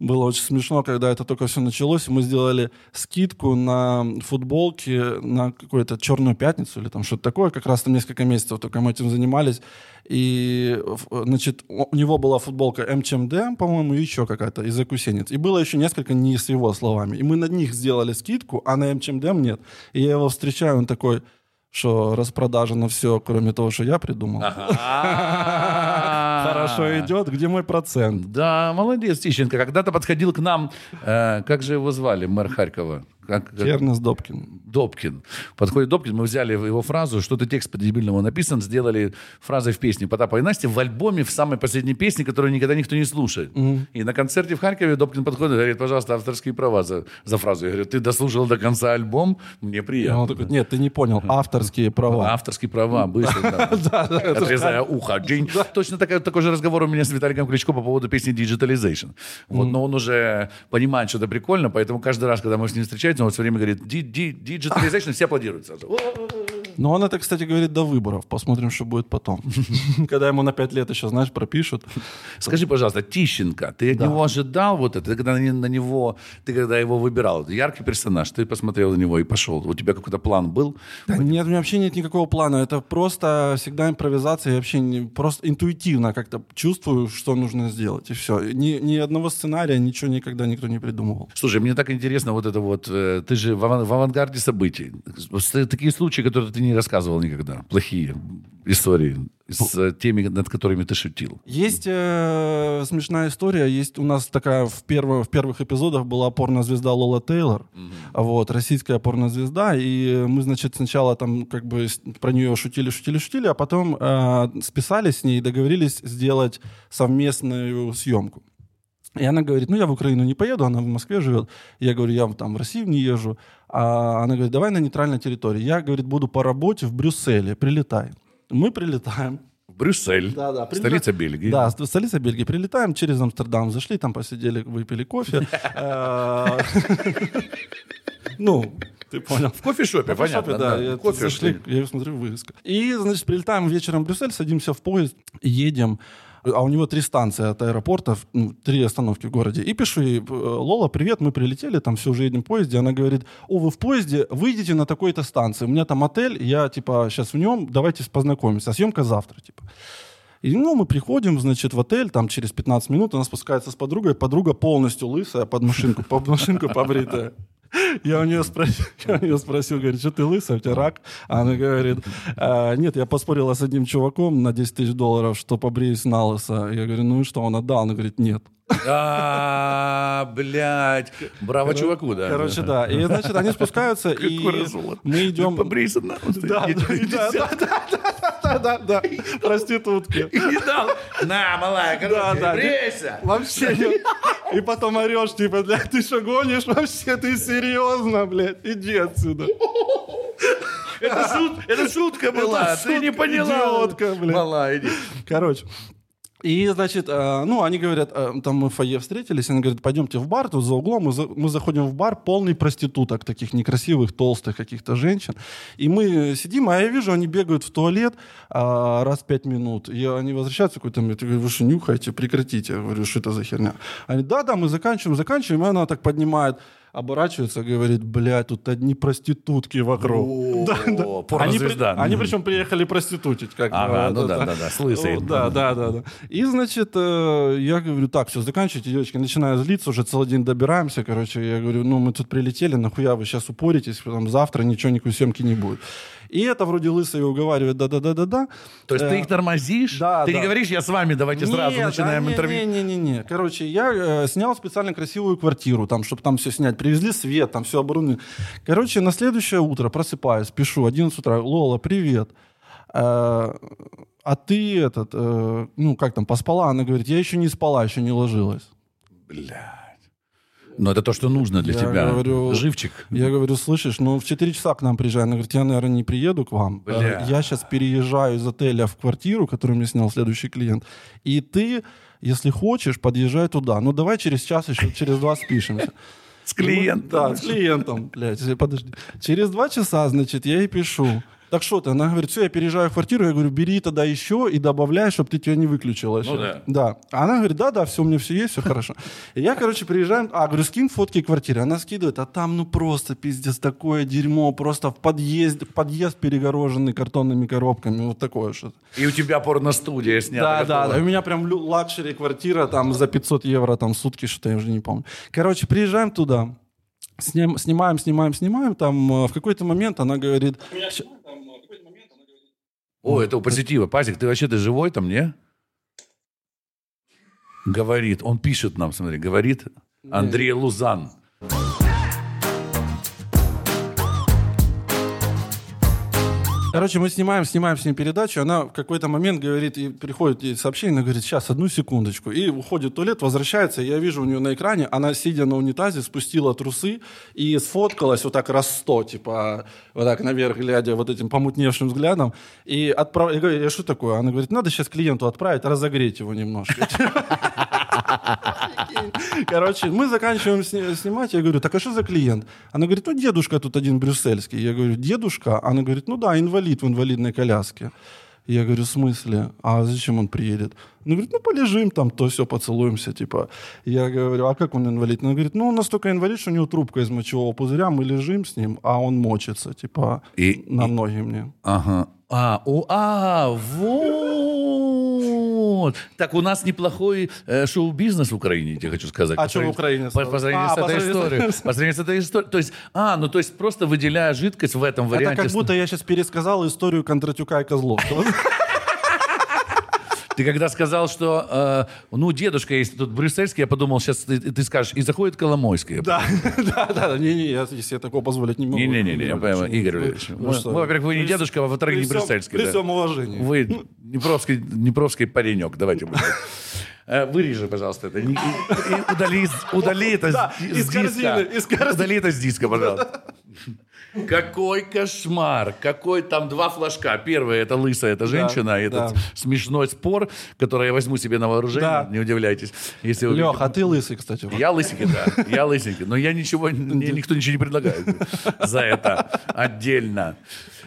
Было очень смешно, когда это только все началось. Мы сделали скидку на футболки на какую-то черную пятницу или там что-то такое. Как раз там несколько месяцев только мы этим занимались. И, значит, у него была футболка МЧМД, по-моему, и еще какая-то из Акусенец. И было еще несколько не с его словами. И мы на них сделали скидку, а на МЧМД нет. И я его встречаю, он такой, что распродажа на все, кроме того, что я придумал. Хорошо идет, где мой процент? Да, молодец, Тищенко. Когда-то подходил к нам, э, как же его звали, мэр Харькова? Как, как- Кернес Добкин. Добкин. Подходит Добкин, мы взяли его фразу, что-то текст по-дебильному написан, сделали фразой в песне Потапа и Насти в альбоме, в самой последней песне, которую никогда никто не слушает. И на концерте в Харькове Добкин подходит и говорит, пожалуйста, авторские права за, за фразу. Я говорю, ты дослушал до конца альбом, мне приятно. он такой, нет, ты не понял, авторские права. Авторские права, быстро. Отрезая ухо. Точно такой, же разговор у меня с Виталиком Кличко по поводу песни Digitalization. Но он уже понимает, что это прикольно, поэтому каждый раз, когда мы с ним встречаемся, он все время говорит «Ди- ди- Digitalization, все аплодируют сразу. Но он это, кстати, говорит до выборов. Посмотрим, что будет потом. Когда ему на пять лет еще, знаешь, пропишут. Скажи, пожалуйста, Тищенко, ты от него ожидал вот это? Ты когда на него, ты когда его выбирал, яркий персонаж, ты посмотрел на него и пошел. У тебя какой-то план был? Да нет, у меня вообще нет никакого плана. Это просто всегда импровизация. Я вообще не, просто интуитивно как-то чувствую, что нужно сделать. И все. Ни, ни одного сценария, ничего никогда никто не придумывал. Слушай, мне так интересно вот это вот, э, ты же в, аван- в авангарде событий. Такие случаи, которые ты не рассказывал никогда, плохие истории с теми, над которыми ты шутил. Есть э, смешная история. Есть у нас такая в, перво- в первых эпизодах была порнозвезда Лола Тейлор. Вот, российская порнозвезда. И мы, значит, сначала там как бы про нее шутили, шутили, шутили, а потом э, списались с ней и договорились сделать совместную съемку. И она говорит, ну я в Украину не поеду, она в Москве живет. Я говорю, я там в Россию не езжу. А она говорит, давай на нейтральной территории. Я, говорит, буду по работе в Брюсселе, прилетай. Мы прилетаем. В Брюссель, Да, да, столица Бельгии. Да, ст- столица Бельгии. Прилетаем через Амстердам, зашли, там посидели, выпили кофе. Э, Ну, ты понял. В кофешопе, В понятно. кофешопе, да. я Кофе зашли, шли. я смотрю, вывеска. И, значит, прилетаем вечером в Брюссель, садимся в поезд, едем. А у него три станции от аэропорта, ну, три остановки в городе. И пишу ей, «Э, Лола, привет, мы прилетели, там все, уже едем в поезде. Она говорит, о, вы в поезде, выйдите на такой-то станции. У меня там отель, я, типа, сейчас в нем, давайте познакомимся. А съемка завтра, типа. И, ну, мы приходим, значит, в отель, там через 15 минут она спускается с подругой, подруга полностью лысая, под машинку, под машинку побритая. Я у нее спросил, я у нее спросил, говорит, что ты лысая, у тебя рак? Она говорит, «А, нет, я поспорила с одним чуваком на 10 тысяч долларов, что побреюсь на лысо. Я говорю, ну и что, он отдал? Она говорит, нет. А, блядь. Браво чуваку, да. Короче, да. И, значит, они спускаются, и мы идем... Побрейся на Да, да, да, да, да, да, да, проститутки. И дал. На, малая, короче, брейся. Вообще. И потом орешь, типа, блядь, ты что гонишь? Вообще, ты серьезно, блядь? Иди отсюда. Это, шут- это шутка была, ты не поняла. идиотка, блин. Мала, иди. Короче. И, значит, э, ну, они говорят, э, там мы в фойе встретились, они говорят, пойдемте в бар, тут за углом, мы, за- мы заходим в бар, полный проституток, таких некрасивых, толстых каких-то женщин. И мы сидим, а я вижу, они бегают в туалет а, раз в пять минут. И они возвращаются какой-то, я говорю, вы что, нюхаете, прекратите. Я говорю, что это за херня? Они, да-да, мы заканчиваем, заканчиваем, и она так поднимает, оборачивается, говорит, блядь, тут одни проститутки вокруг. Да, да. Они, при- они причем приехали проститутить. Как бы, Ага, ну да, да, да, с лысой. Да, да, да, да. И, значит, э, я говорю, так, все, заканчивайте, девочки. Начинаю злиться, уже целый день добираемся, короче. Я говорю, ну, мы тут прилетели, нахуя вы сейчас упоритесь, потом завтра ничего, никакой съемки не будет. И это вроде лысый уговаривает, да-да-да-да-да. То есть ты Э, их тормозишь? да, ты да. не говоришь, я с вами, давайте сразу Нет, начинаем да, интервью. Не-не-не. Короче, я э, снял специально красивую квартиру, там, чтобы там все снять. Привезли свет, там все оборудование. Короче, на следующее утро просыпаюсь, пишу, 11 утра, Лола, привет. Э, а ты этот, э, ну, как там, поспала? Она говорит, я еще не спала, еще не ложилась. Блядь. Но это то, что нужно для Я тебя. говорю- Живчик. Я говорю, слышишь, ну в 4 часа к нам приезжай. Она говорит, я, наверное, не приеду к вам. Бля. Э, Я сейчас переезжаю из отеля в квартиру, которую мне снял следующий клиент. И ты, если хочешь, подъезжай туда. Ну давай через час еще, через два спишемся. С клиентом. Да, с клиентом, блядь, подожди. Через два часа, значит, я ей пишу. Так что ты? Она говорит, все, я переезжаю в квартиру. Я говорю, бери тогда еще и добавляй, чтобы ты тебя не выключила. Ну да. Да. А Она говорит, да, да, все, у меня все есть, все хорошо. И я, короче, приезжаю, а, говорю, скинь фотки квартиры. Она скидывает, а там, ну, просто пиздец, такое дерьмо, просто в подъезд, подъезд перегороженный картонными коробками, вот такое что-то. И у тебя порностудия снята. Да, да. У меня прям luxury квартира там за 500 евро там сутки, что-то я уже не помню. Короче, приезжаем туда, сним- снимаем, снимаем, снимаем. Там э, в какой-то момент она говорит... «Щ- О, это у позитива. Пазик, ты вообще ты живой там, не? Говорит, он пишет нам, смотри, говорит Андрей Лузан. Короче, мы снимаем, снимаем с ней передачу. Она в какой-то момент говорит, и приходит ей сообщение, она говорит, сейчас, одну секундочку. И уходит в туалет, возвращается, я вижу у нее на экране, она, сидя на унитазе, спустила трусы и сфоткалась вот так раз сто, типа, вот так наверх, глядя вот этим помутневшим взглядом. И отправ... Я говорю, «А что такое? Она говорит, надо сейчас клиенту отправить, разогреть его немножко. Короче, мы заканчиваем сни- снимать. Я говорю, так а что за клиент? Она говорит, ну, дедушка тут один брюссельский. Я говорю, дедушка? Она говорит, ну да, инвалид в инвалидной коляске. Я говорю, в смысле? А зачем он приедет? Она говорит, ну, полежим там, то все, поцелуемся, типа. Я говорю, а как он инвалид? Она говорит, ну, он настолько инвалид, что у него трубка из мочевого пузыря, мы лежим с ним, а он мочится, типа, И- на и- ноги мне. Ага. А, о, а, вот. Так, у нас неплохой э, шоу-бизнес в Украине, я тебе хочу сказать. А что в Украине? По, по сравнению А, с по этой историей. По сравнению с этой историей. То есть, а, ну то есть просто выделяя жидкость в этом варианте. Это как будто я сейчас пересказал историю Кондратюка и Козловского. Ты когда сказал, что, э, ну, дедушка есть тут брюссельский, я подумал, сейчас ты, ты скажешь, и заходит Коломойский. Да, да, да. Не-не, я себе такого позволить не могу. Не-не-не, я понимаю, Игорь Валерьевич. Ну во-первых, вы не дедушка, а во-вторых, не брюссельский. При да. всем уважении. Вы Днепровский, Днепровский паренек, давайте будем. Э, Вырежи, пожалуйста, это. Не- Удали, удали это с, диска. Удали это с диска, пожалуйста. Какой кошмар! Какой там два флажка. Первый это лысая, это женщина, и этот да. смешной спор, который я возьму себе на вооружение. Да. Не удивляйтесь. Если вы Лех, а ты лысый, кстати. вот. я лысенький, да. Я лысенький. Но я ничего, мне никто ничего не предлагает за это отдельно.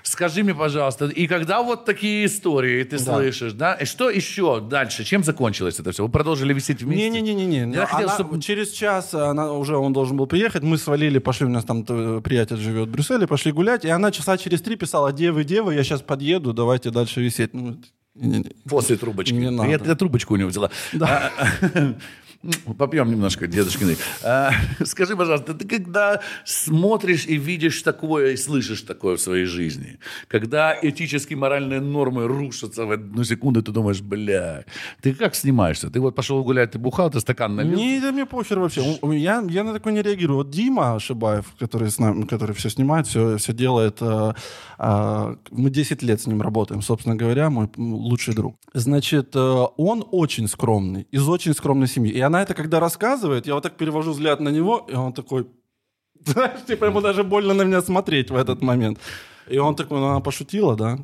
Скажи мне, пожалуйста, и когда вот такие истории ты слышишь, да, и что еще дальше? Чем закончилось это все? Вы продолжили висеть вместе? Не-не-не-не. Я хотел, Она- чтобы- Через час она, уже он должен был приехать. Мы свалили, пошли, у нас там э, приятель живет в Брюсселе, пошли гулять. И она часа через три писала, девы, девы, я сейчас подъеду, давайте дальше висеть. Ну. После трубочки. Не надо. Я, я трубочку у него взяла. А, Попьем немножко дедушкиной. А, Скажи, пожалуйста, ты когда смотришь и видишь такое, и слышишь такое в своей жизни, когда этические моральные нормы рушатся в одну секунду, ты думаешь, бля, ты как снимаешься? Ты вот пошел гулять, ты бухал, ты стакан налил? Не, да мне похер вообще. Я, я на такое не реагирую. Вот Дима Шибаев, который, с нами, который все снимает, все, все делает, э, э, мы 10 лет с ним работаем, собственно говоря, мой лучший друг. Значит, э, он очень скромный, из очень скромной семьи. И она это когда рассказывает, я вот так перевожу взгляд на него, и он такой, знаешь, типа ему даже больно на меня смотреть в этот момент. И он такой, ну, она пошутила, да?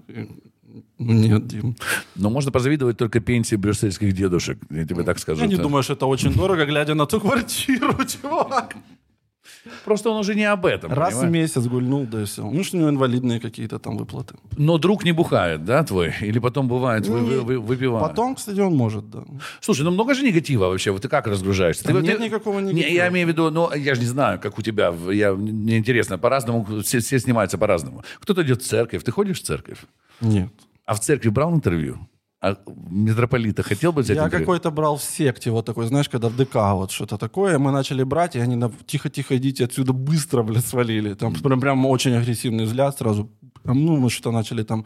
Ну, нет, Дим. Но можно позавидовать только пенсии брюссельских дедушек, я тебе так скажу. Я не думаю, что это очень дорого, глядя на ту квартиру, чувак. Просто он уже не об этом. Раз в понимаешь? месяц гульнул, да и все. Ну, что у него инвалидные какие-то там выплаты. Но друг не бухает, да, твой? Или потом бывает, вы, вы- вы- выпивает? Потом, кстати, он может, да. Слушай, ну много же негатива вообще. Вот ты как разгружаешься? Ты, нет ты- никакого Не, негатива. я имею в виду, ну, я же не знаю, как у тебя. в- Я, мне интересно, по-разному, все, все снимаются по-разному. Кто-то идет в церковь. Ты ходишь в церковь? Нет. А в церкви брал интервью? А митрополита хотел бы взять Я интервью? какой-то брал в секте, вот такой, знаешь, когда в ДК вот что-то такое, мы начали брать, и они на- тихо-тихо идите отсюда, быстро, блядь, свалили. Там прям, прям очень агрессивный взгляд сразу. Ну, мы что-то начали там...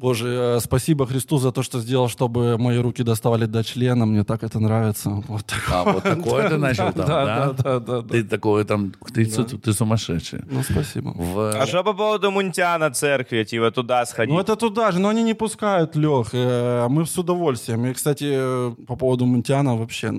Боже, э, спасибо Христу за то, что сделал, чтобы мои руки доставали до члена. Мне так это нравится. Вот. А, вот такое ты начал там, да, да? да, да. Ты такое там, ты, су- ты сумасшедший. Ну, спасибо. А что по поводу Мунтяна церкви, типа туда сходить? Ну, это туда же, но они не пускают, Лех. э, Мы с удовольствием. И, кстати, э, по поводу Мунтяна вообще,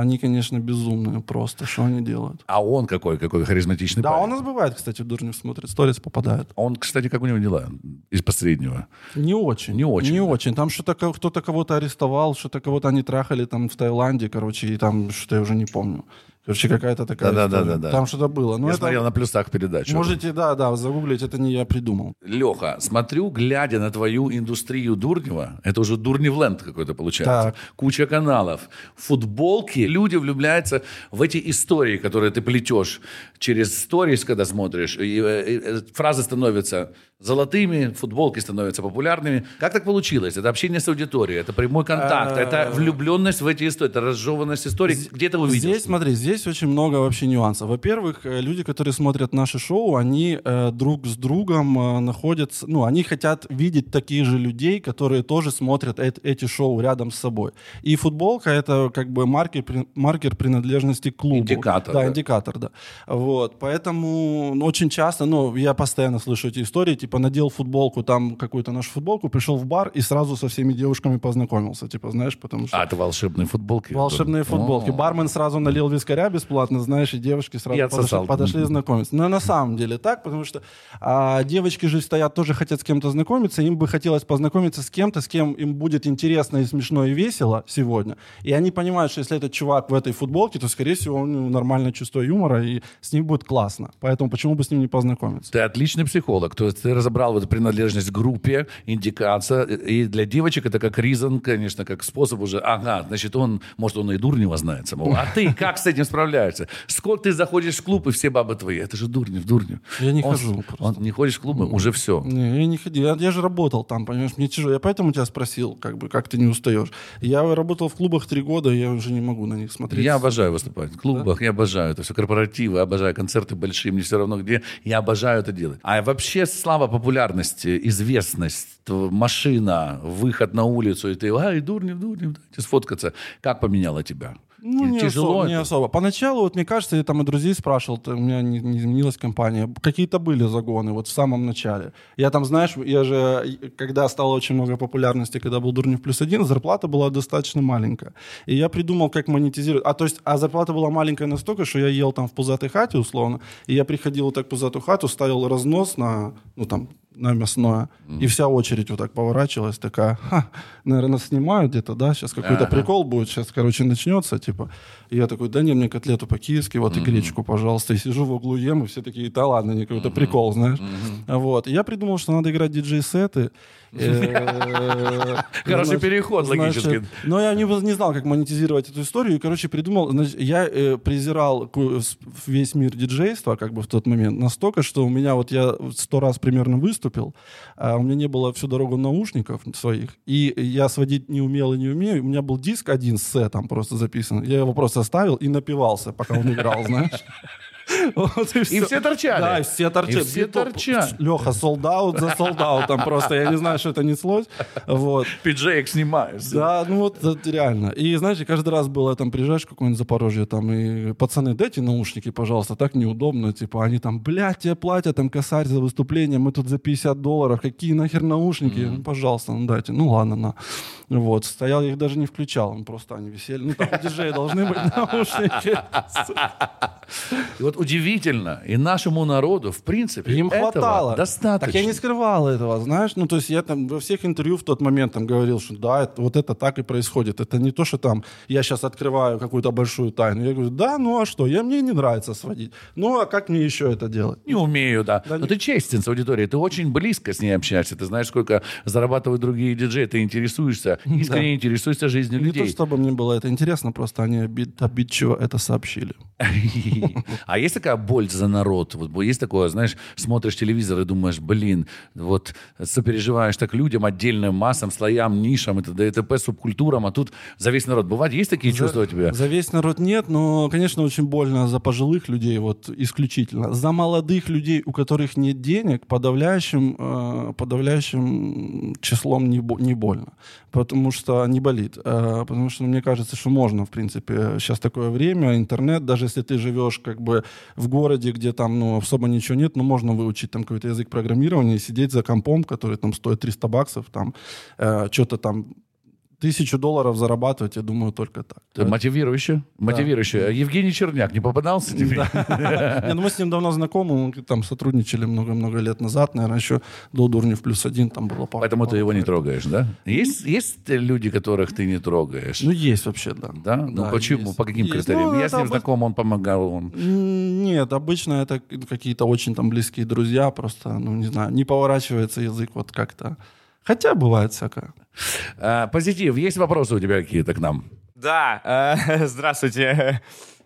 они, конечно, безумные просто. Что они делают? А он какой, какой харизматичный Да, парень. он нас бывает, кстати, Дурнев смотрит, сторис попадает. Он, кстати, как у него дела из последнего? Не очень. Не очень, Не да. очень. Там что-то кто-то кого-то арестовал, что-то кого-то они трахали там в Таиланде, короче, и там что-то я уже не помню. Короче, какая-то такая Да-да-да, история. да-да. Там что-то было. Ну, Я это... смотрел на плюсах передачу. Можете, да, да, загуглить, это не я придумал. Леха, смотрю, глядя на твою индустрию Дурнева, это уже Дурневленд какой-то получается. Так. Куча каналов. Футболки. Люди влюбляются в эти истории, которые ты плетешь через сторис, когда смотришь. И, э, э, фразы становятся золотыми, футболки становятся популярными. Как так получилось? Это общение с аудиторией, это прямой контакт, это влюбленность в эти истории, это разжеванность историй. Где ты увидел? Здесь, смотри, здесь очень много вообще нюансов. Во-первых, э, люди, которые смотрят наши шоу, они э, друг с другом э, находятся, ну, они хотят видеть таких же людей, которые тоже смотрят эт- эти шоу рядом с собой. И футболка это как бы маркер, маркер принадлежности к клубу. Индикатор, Да, да. индикатор, да. Вот, поэтому ну, очень часто, ну, я постоянно слышу эти истории, типа надел футболку, там какую-то нашу футболку, пришел в бар и сразу со всеми девушками познакомился, типа, знаешь, потому что... А, это волшебные футболки. Волшебные футболки. О. Бармен сразу налил вискаря бесплатно, знаешь, и девушки сразу И подошли, подошли знакомиться. Но на самом деле так, потому что а, девочки же стоят, тоже хотят с кем-то знакомиться, им бы хотелось познакомиться с кем-то, с кем им будет интересно и смешно и весело сегодня. И они понимают, что если этот чувак в этой футболке, то, скорее всего, у него нормальное чувство юмора, и с ним будет классно. Поэтому почему бы с ним не познакомиться? Ты отличный психолог. То есть ты разобрал вот принадлежность к группе, индикация. И для девочек это как ризон, конечно, как способ уже. Ага, значит, он, может, он и Дурнева знает самого. А ты как с этим справляешься? Сколько ты заходишь в клуб, и все бабы твои. Это же Дурнев, Дурнев. Я не Он- хожу. Он не ходишь в клубы, уже все. Не, я не ходил. Я, я же работал там, понимаешь, мне тяжело. Я поэтому тебя спросил, как бы, как ты не устаешь. Я работал в клубах три года, я уже не могу на них смотреть. Я обожаю выступать в клубах, я обожаю это все, корпоративы, обожаю концерты большие, мне все равно где, я обожаю это делать. А вообще слава популярности, известность, машина, выход на улицу, и ты, ай, Дурнев, дайте сфоткаться. Как поменяло тебя? Ну, не Тяжело особо, это? не особо. Поначалу, вот мне кажется, я там и друзей спрашивал, у меня не, не изменилась компания. Какие-то были загоны, вот в самом начале. Я там, знаешь, я же, когда стало очень много популярности, когда был Дурнев плюс один, зарплата была достаточно маленькая. И я придумал, как монетизировать. А то есть, а зарплата была маленькая настолько, что я ел там в пузатой хате, условно, и я приходил вот так в пузатую хату, ставил разнос на, ну там, на мясное, и вся очередь вот так поворачивалась, такая, ха, наверное, снимают где-то, да, сейчас какой-то Ага. прикол будет, сейчас, короче, начнется, типа. И я такой, да не, мне котлету по-киевски, вот и гречку, пожалуйста. И сижу в углу ем, и все такие, да ладно, не какой-то прикол, знаешь. Вот. И я придумал, что надо играть диджей-сеты. Э, Хороший переход значит, логический. Но я не, знал, как монетизировать эту историю. И, короче, придумал... я э, презирал весь мир диджейства как бы в тот момент настолько, что у меня вот я сто раз примерно выступил, а у меня не было всю дорогу наушников своих, и я сводить не умел и не умею. У меня был диск один с сетом просто записан. Я его просто оставил и напивался, пока он играл, знаешь. Вот И всё. все торчали. Да, и все торчали. И все торчали. Леха, солдаут за солдаутом просто. Я не знаю, что это неслось. Вот. Пиджеек снимаешь. Да, ну вот это реально. И знаете, каждый раз было там приезжаешь в какое-нибудь Запорожье, там, и пацаны, дайте наушники, пожалуйста, так неудобно, типа, они там, блядь, тебе платят, там, косарь за выступление, мы тут за 50 долларов, какие нахер наушники, ну, пожалуйста, ну дайте, ну ладно, на. Вот, стоял, я их даже не включал, просто они висели, ну, там у диджея должны быть наушники. И вот удивительно, и нашему народу, в принципе, Им этого хватало. достаточно. Так я не скрывал этого, знаешь. Ну, то есть я там во всех интервью в тот момент там говорил, что да, это, вот это так и происходит. Это не то, что там я сейчас открываю какую-то большую тайну. Я говорю, да, ну а что? Я, мне не нравится сводить. Ну, а как мне еще это делать? Не умею, да. Да Но не- ты честен с аудиторией, ты очень близко с ней общаешься, ты знаешь, сколько зарабатывают другие диджеи, ты интересуешься, искренне интересуешься жизнью Не то, людей. чтобы мне было это интересно, просто они обид- обидчиво это сообщили. А есть такая боль за народ? Вот есть такое, знаешь, смотришь телевизор и думаешь, блин, вот сопереживаешь так людям, отдельным массам, слоям, нишам, это ДТП, субкультурам, а тут за весь народ. Бывает, есть такие чувства у тебя? За весь народ нет, но, конечно, очень больно за пожилых людей, вот исключительно. За молодых людей, у которых нет денег, подавляющим, э, подавляющим числом не, не больно. Потому что не болит. Э, потому что мне кажется, что можно, в принципе, сейчас такое время, интернет, даже если ты живешь как бы в городе, где там ну, особо ничего нет, но можно выучить там какой-то язык программирования и сидеть за компом, который там стоит 300 баксов, там э, что-то там тысячу долларов зарабатывать, я думаю, только так. Это мотивирующе? Мотивирующе. А Евгений Черняк не попадался тебе? Не, ну мы с ним давно знакомы, мы там сотрудничали много-много лет назад, наверное, еще до Дурнев плюс один там было Поэтому ты его не трогаешь, да? Есть, есть люди, которых ты не трогаешь? Ну, есть вообще, да. Да? Ну, почему? есть. По каким Есть. критериям? Ну, Я с ним обы- знаком, он помогал. Он... Нет, обычно это какие-то очень там близкие друзья, просто, ну, не знаю, не поворачивается язык вот как-то. Хотя бывает всякое. А, позитив. Есть вопросы у тебя какие-то к нам? Да, э, здравствуйте.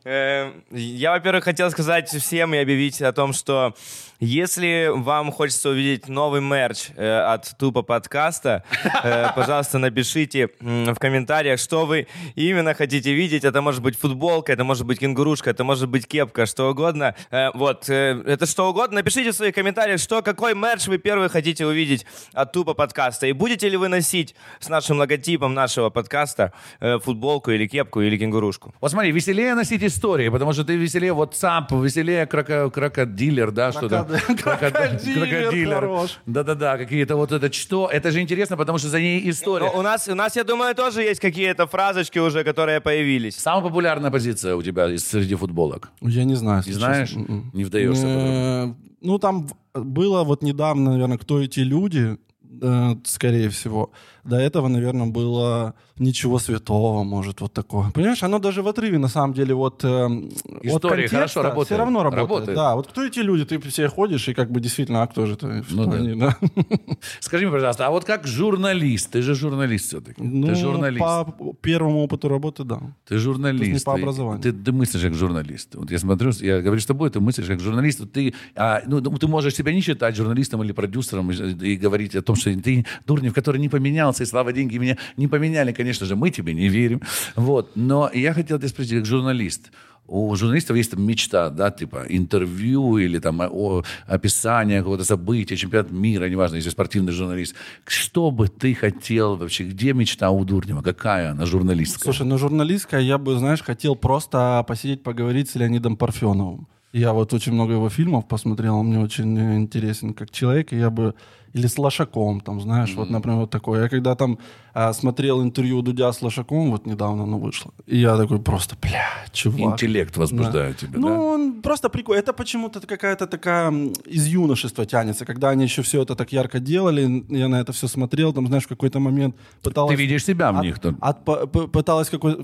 Э, Я, во-первых, хотел сказать всем и объявить о том, что если вам хочется увидеть новый мерч э, от Тупо подкаста, э, пожалуйста, напишите м, в комментариях, что вы именно хотите видеть. Это может быть футболка, это может быть кенгурушка, это может быть кепка, что угодно. Э, Вот, э, это что угодно. Напишите в своих комментариях, что, какой мерч вы первый хотите увидеть от Тупо подкаста. И будете ли вы носить с нашим логотипом нашего подкаста э, футболку или кепку или кенгурушку? Вот смотри, веселее носить истории, потому что ты веселее WhatsApp, веселее кроко- крокодилер, да, что там? Крокодилер хорош. Да-да-да, какие-то вот это что? Это же интересно, потому что за ней история. Ну, у нас, у нас, я думаю, тоже есть какие-то фразочки уже, которые появились. Самая популярная позиция у тебя из- среди футболок. Я не знаю. Не знаешь? честно. М-м. Не вдаешься. Э, Ну, там было вот недавно, наверное, кто эти люди, э, скорее всего. До этого, наверное, было ничего святого, может, вот такое. Понимаешь, оно даже в отрыве, на самом деле, вот э, от История контекста хорошо работает. Все равно работает. Работает. Да, вот кто эти люди? Ты все ходишь, и как бы действительно, а кто же ты? Ну да. они, да? Скажи мне, пожалуйста, а вот как журналист, ты же журналист все-таки. Ну, ты журналист. по первому опыту работы, да. Ты журналист. не по Ты- образованию. Ты, ты мыслишь как журналист. Вот я смотрю, я говорю с тобой, ты мыслишь как журналист. Вот Ты, а, ну, ну, ты можешь себя не считать журналистом или продюсером и, и говорить о том, что ты Дурнев, который не поменялся, и слава деньги меня не поменяли. Конечно же, мы тебе не верим. Вот. Но я хотел тебя спросить, как журналист. У журналистов есть там мечта, да, типа интервью или там о, описание какого-то события, чемпионат мира, неважно, если спортивный журналист. Что бы ты хотел вообще? Где мечта у Дурнева? Какая она журналистская? Слушай, ну журналистская, я бы, знаешь, хотел просто посидеть, поговорить с Леонидом Парфеновым. Я вот очень много его фильмов посмотрел, он мне очень э, интересен как человек, и я бы... Или с Лошаком, там, знаешь, вот, например, вот такое. Я когда там а, смотрел интервью Дудя с Лошаком, вот недавно оно вышло, и я такой просто, бля, чувак. Интеллект возбуждает тебя, Ну, да? он просто прикольно. Это почему-то какая-то такая из юношества тянется, когда они еще все это так ярко делали, я на это все смотрел, там, знаешь, в какой-то момент пыталась... Ты видишь себя в от- них. то- от пыталась какой,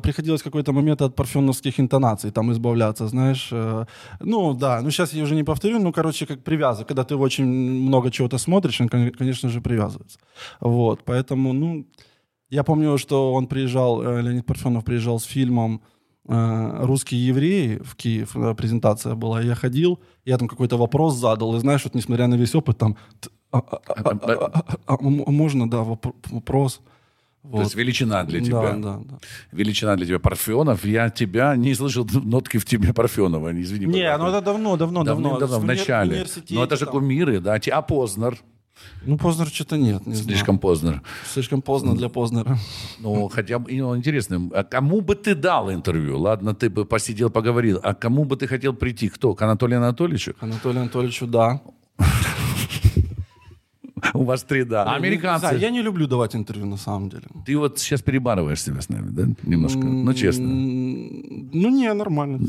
приходилось какой-то момент от парфеновских интонаций там избавляться, знаешь. э, Ну, да, ну сейчас я уже не повторю, ну, короче, как привязок. Когда ты очень много чего-то смотришь, он, кон- конечно же, привязывается. Вот, поэтому, ну, я помню, что он приезжал, э, Леонид Парфенов приезжал с фильмом э, «Русские евреи» в Киев, э, презентация была. Я ходил, я там какой-то вопрос задал, и знаешь, вот несмотря на весь опыт, там, а, а, а, а, а, а, а, можно, да, воп- вопрос. То есть величина для тебя. Да, да, да. Величина для тебя Парфенов. Я тебя не слышал нотки в тебе Парфенова. Извини, Не, пожалуйста. ну это давно, давно, давно. Давным-давно, в универ- начале. Но это же там. кумиры, да. А Познер? Ну, Познер что-то нет, не знаю. Слишком Познер. Слишком поздно для Познера. Ну, хотя бы, ну, интересно, а кому бы ты дал интервью? Ладно, ты бы посидел, поговорил. А кому бы ты хотел прийти? Кто? К Анатолию Анатольевичу? Анатолию Анатольевичу, да. У вас три, да. А американцы? знаю, я не люблю давать интервью, на самом деле. Ты вот сейчас перебарываешь себя с нами, да? Немножко. Ну, честно. Ну, не, нормально.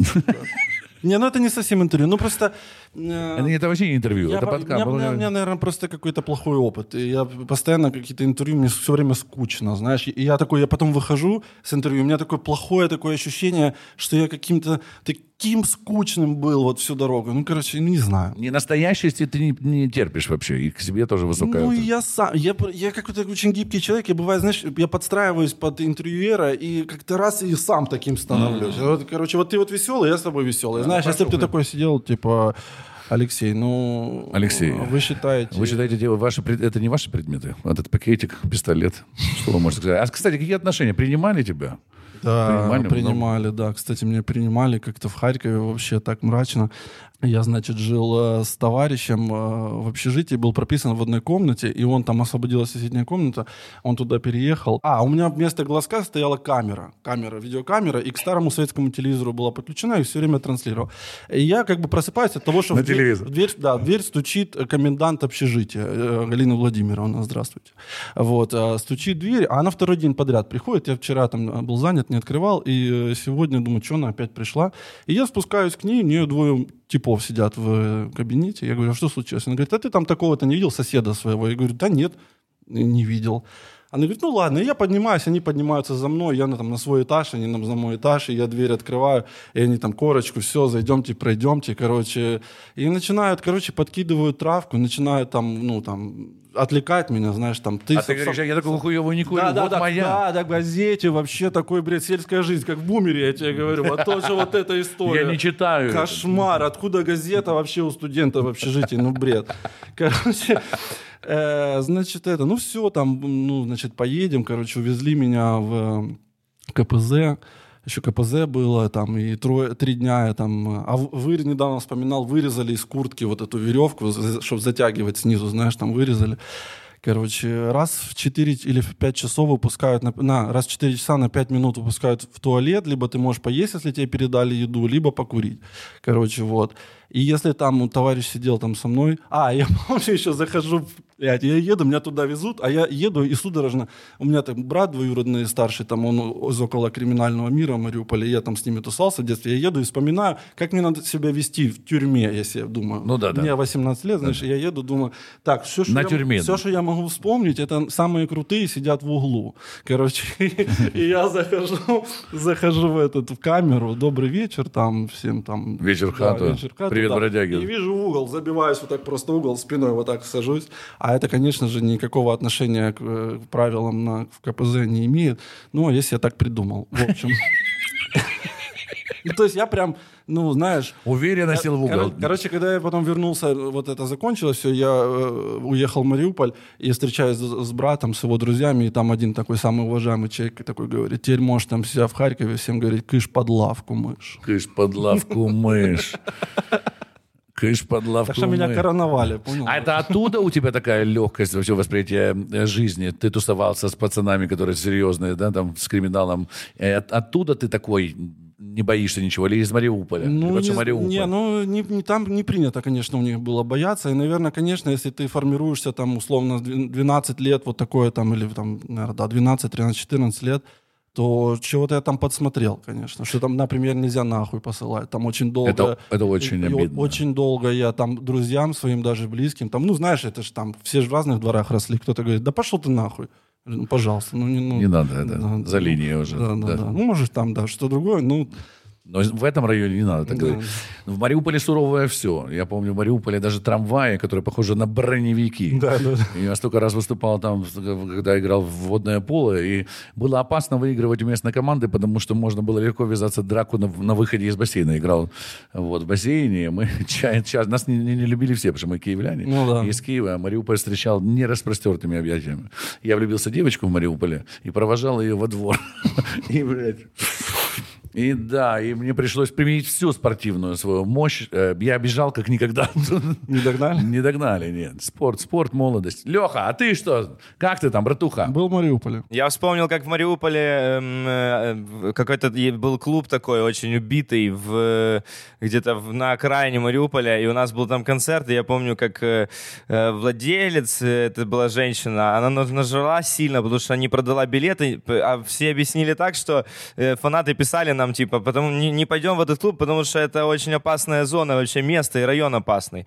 Не, ну это не совсем интервью. Ну просто... э, Это, это вообще не интервью, я это по- подкаст. у, меня, меня- наверное, просто какой-то плохой опыт. И я постоянно какие-то интервью, мне все время скучно, знаешь. И я такой, я потом выхожу с интервью, у меня такое плохое такое ощущение, что я каким-то таким скучным был вот всю дорогу. Ну, короче, ну, не знаю. Не настоящести ты не, не терпишь вообще, и к себе тоже высокая. Ну, я сам, я, я какой-то очень гибкий человек, я бывает, знаешь, я подстраиваюсь под интервьюера и как-то раз и сам таким становлюсь. Вот, короче, вот ты вот веселый, я с тобой веселый. Знаешь, если бы ты такой сидел, типа, Алексей, ну... Алексей, Вы считаете... Вы считаете, дело ваши, это не ваши предметы? Вот этот пакетик, пистолет. Что вы можете сказать? А, кстати, какие отношения? Принимали тебя? Да, Принимали принимали, много? да. Кстати, меня принимали как-то в Харькове вообще так мрачно. Я, значит, жил э, с товарищем э, в общежитии, был прописан в одной комнате, и он там освободилась соседняя комната, он туда переехал. А, у меня вместо глазка стояла камера, камера, видеокамера, и к старому советскому телевизору была подключена, и все время транслировал. И я как бы просыпаюсь от того, что На в дверь- в дверь, да, в дверь стучит комендант общежития, э, Галина Владимировна, здравствуйте. Вот, э, стучит дверь, а она второй день подряд приходит, я вчера там э, был занят, не открывал, и э, сегодня думаю, что она опять пришла. И я спускаюсь к ней, у нее двое типов сидят в э, кабинете, я говорю, а что случилось? Она говорит, а ты там такого-то не видел, соседа своего? Я говорю, да нет, не видел. Она говорит, ну ладно, я поднимаюсь, они поднимаются за мной, я на, там, на свой этаж, они на, на мой этаж, и я дверь открываю, и они там корочку, все, зайдемте, пройдемте, короче. И начинают, короче, подкидывают травку, начинают там, ну, там, отвлекать меня, знаешь, там, ты... А ты говоришь, я такого хуевого не курю, да, да, вот да, моя. Да, да, газете вообще такой, бред, сельская жизнь, как в бумере, я тебе говорю. Вот тоже вот эта история. Я не читаю. Кошмар. Откуда газета вообще у студента в общежитии? Ну, бред. Короче, э, значит, это, ну, все, там, ну, значит, поедем, короче, увезли меня в э, КПЗ. Еще КПЗ было, там, и трое, три дня я там... А вы недавно вспоминал, вырезали из куртки вот эту веревку, чтобы затягивать снизу, знаешь, там вырезали. Короче, раз в 4 или в 5 часов выпускают, на, на- раз в 4 часа на 5 минут выпускают в туалет, либо ты можешь поесть, если тебе передали еду, либо покурить. Короче, вот. И если там товарищ сидел там со мной... А, я помню, еще захожу, блядь, я еду, меня туда везут, а я еду и судорожно... У меня там брат двоюродный старший, там он из около криминального мира в Мариуполе, я там с ними тусался в детстве, я еду и вспоминаю, как мне надо себя вести в тюрьме, я себе думаю. Ну да, да. Мне 18 лет, знаешь, я еду, думаю, так, все, что На я, тюрьме, все, да. что я могу вспомнить, это самые крутые сидят в углу. Короче, и я захожу, захожу в этот в камеру, добрый вечер, там всем там. Вечер Да, хату. вечер в хату, Привет, да. бродяги. И вижу угол, забиваюсь вот так просто угол, спиной вот так сажусь. А это, конечно же, никакого отношения к, э, к правилам на, в КПЗ не имеет. Ну, если я так придумал, в общем. И То есть я прям, ну, знаешь, Уверенно сел в угол. Коро- Короче, когда я потом вернулся, вот это закончилось все, я э, уехал в Мариуполь и встречаюсь с, с братом, с его друзьями, и там один такой самый уважаемый человек такой говорит, теперь можешь там себя в Харькове всем говорить, кыш под лавку, мышь. Кыш под лавку мышь. Кыш под лавку Так что меня короновали, понял? А это оттуда у тебя такая легкость вообще восприятия э, жизни? Ты тусовался с пацанами, которые серьезные, да, там, с криминалом. Э, от- оттуда ты такой не боишься ничего? Или из Мариуполя? Ну, что не, Мариуполь? не, ну не, не- там не принято, конечно, у них было бояться. И, наверное, конечно, если ты формируешься там условно с двен- 12 лет, вот такое там, или там, наверное, да, 12, 13, 14 лет, то чего-то я там подсмотрел, конечно. Что там, например, нельзя нахуй посылать. Там очень долго... Это- это очень и обидно. Очень долго я там друзьям своим, даже близким, там, ну, знаешь, это же там, все же в разных дворах росли. Кто-то говорит, да пошел ты нахуй. Ну, пожалуйста, ну не, ну, Не надо, это да, за линией уже, Да, да, да. да. Ну, может, там, да, что другое, ну, Но в этом районе не надо так Да. говорить. В Мариуполе суровое все. Я помню, в Мариуполе даже трамваи, которые похожи на броневики. да, да. Я столько раз выступал там, когда играл в водное поло, и было опасно выигрывать у местной команды, потому что можно было легко ввязаться в драку на, на выходе из бассейна. Играл вот, в бассейне, мы час, нас не, не- не любили все, потому что мы киевляне. Ну да. Из Киева а Мариуполь встречал не распростертыми объятиями. Я влюбился в девочку в Мариуполе и провожал ее во двор. И, блядь, и да, и мне пришлось применить всю спортивную свою мощь. Э, Я бежал как никогда. Не догнали? Не догнали, нет. Спорт, спорт, молодость. Леха, а ты что? Как ты там, братуха? Был в Мариуполе. Я вспомнил, как в Мариуполе эм, э, какой-то был клуб такой очень убитый в, где-то в- на окраине Мариуполя, и у нас был там концерт, и я помню, как э, э, владелец, э, это была женщина, она наж- нажрала сильно, потому что не продала билеты, а все объяснили так, что э, фанаты писали нам, типа, потому не, не пойдем в этот клуб, потому что это очень опасная зона, вообще место и район опасный.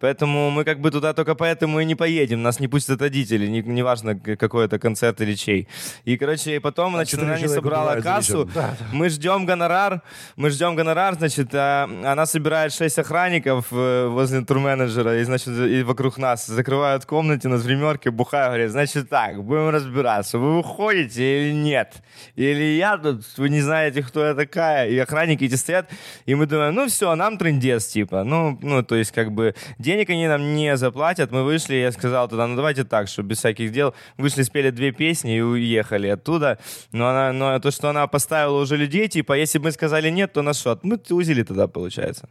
Поэтому мы как бы туда только поэтому и не поедем. Нас не пустят родители, не- неважно, какой это концерт или чей. И, короче, и потом, значит, четыре она не собрала кассу. вечер. Мы ждем гонорар, мы ждем гонорар, значит, а, она собирает шесть охранников э, возле турменеджера, и, значит, и вокруг нас закрывают в комнате на гримерке, бухают, говорят, значит так, будем разбираться, вы выходите или нет? Или я тут, вы не знаете, кто я такая, и охранники эти стоят, и мы думаем, ну все, нам трендец, типа, ну, ну, то есть, как бы, денег они нам не заплатят, мы вышли, я сказал туда, ну, давайте так, чтобы без всяких дел, вышли, спели две песни и уехали оттуда, но она, но то, что она поставила уже людей, типа, если бы мы сказали нет, то на что? Мы тузили тогда, получается.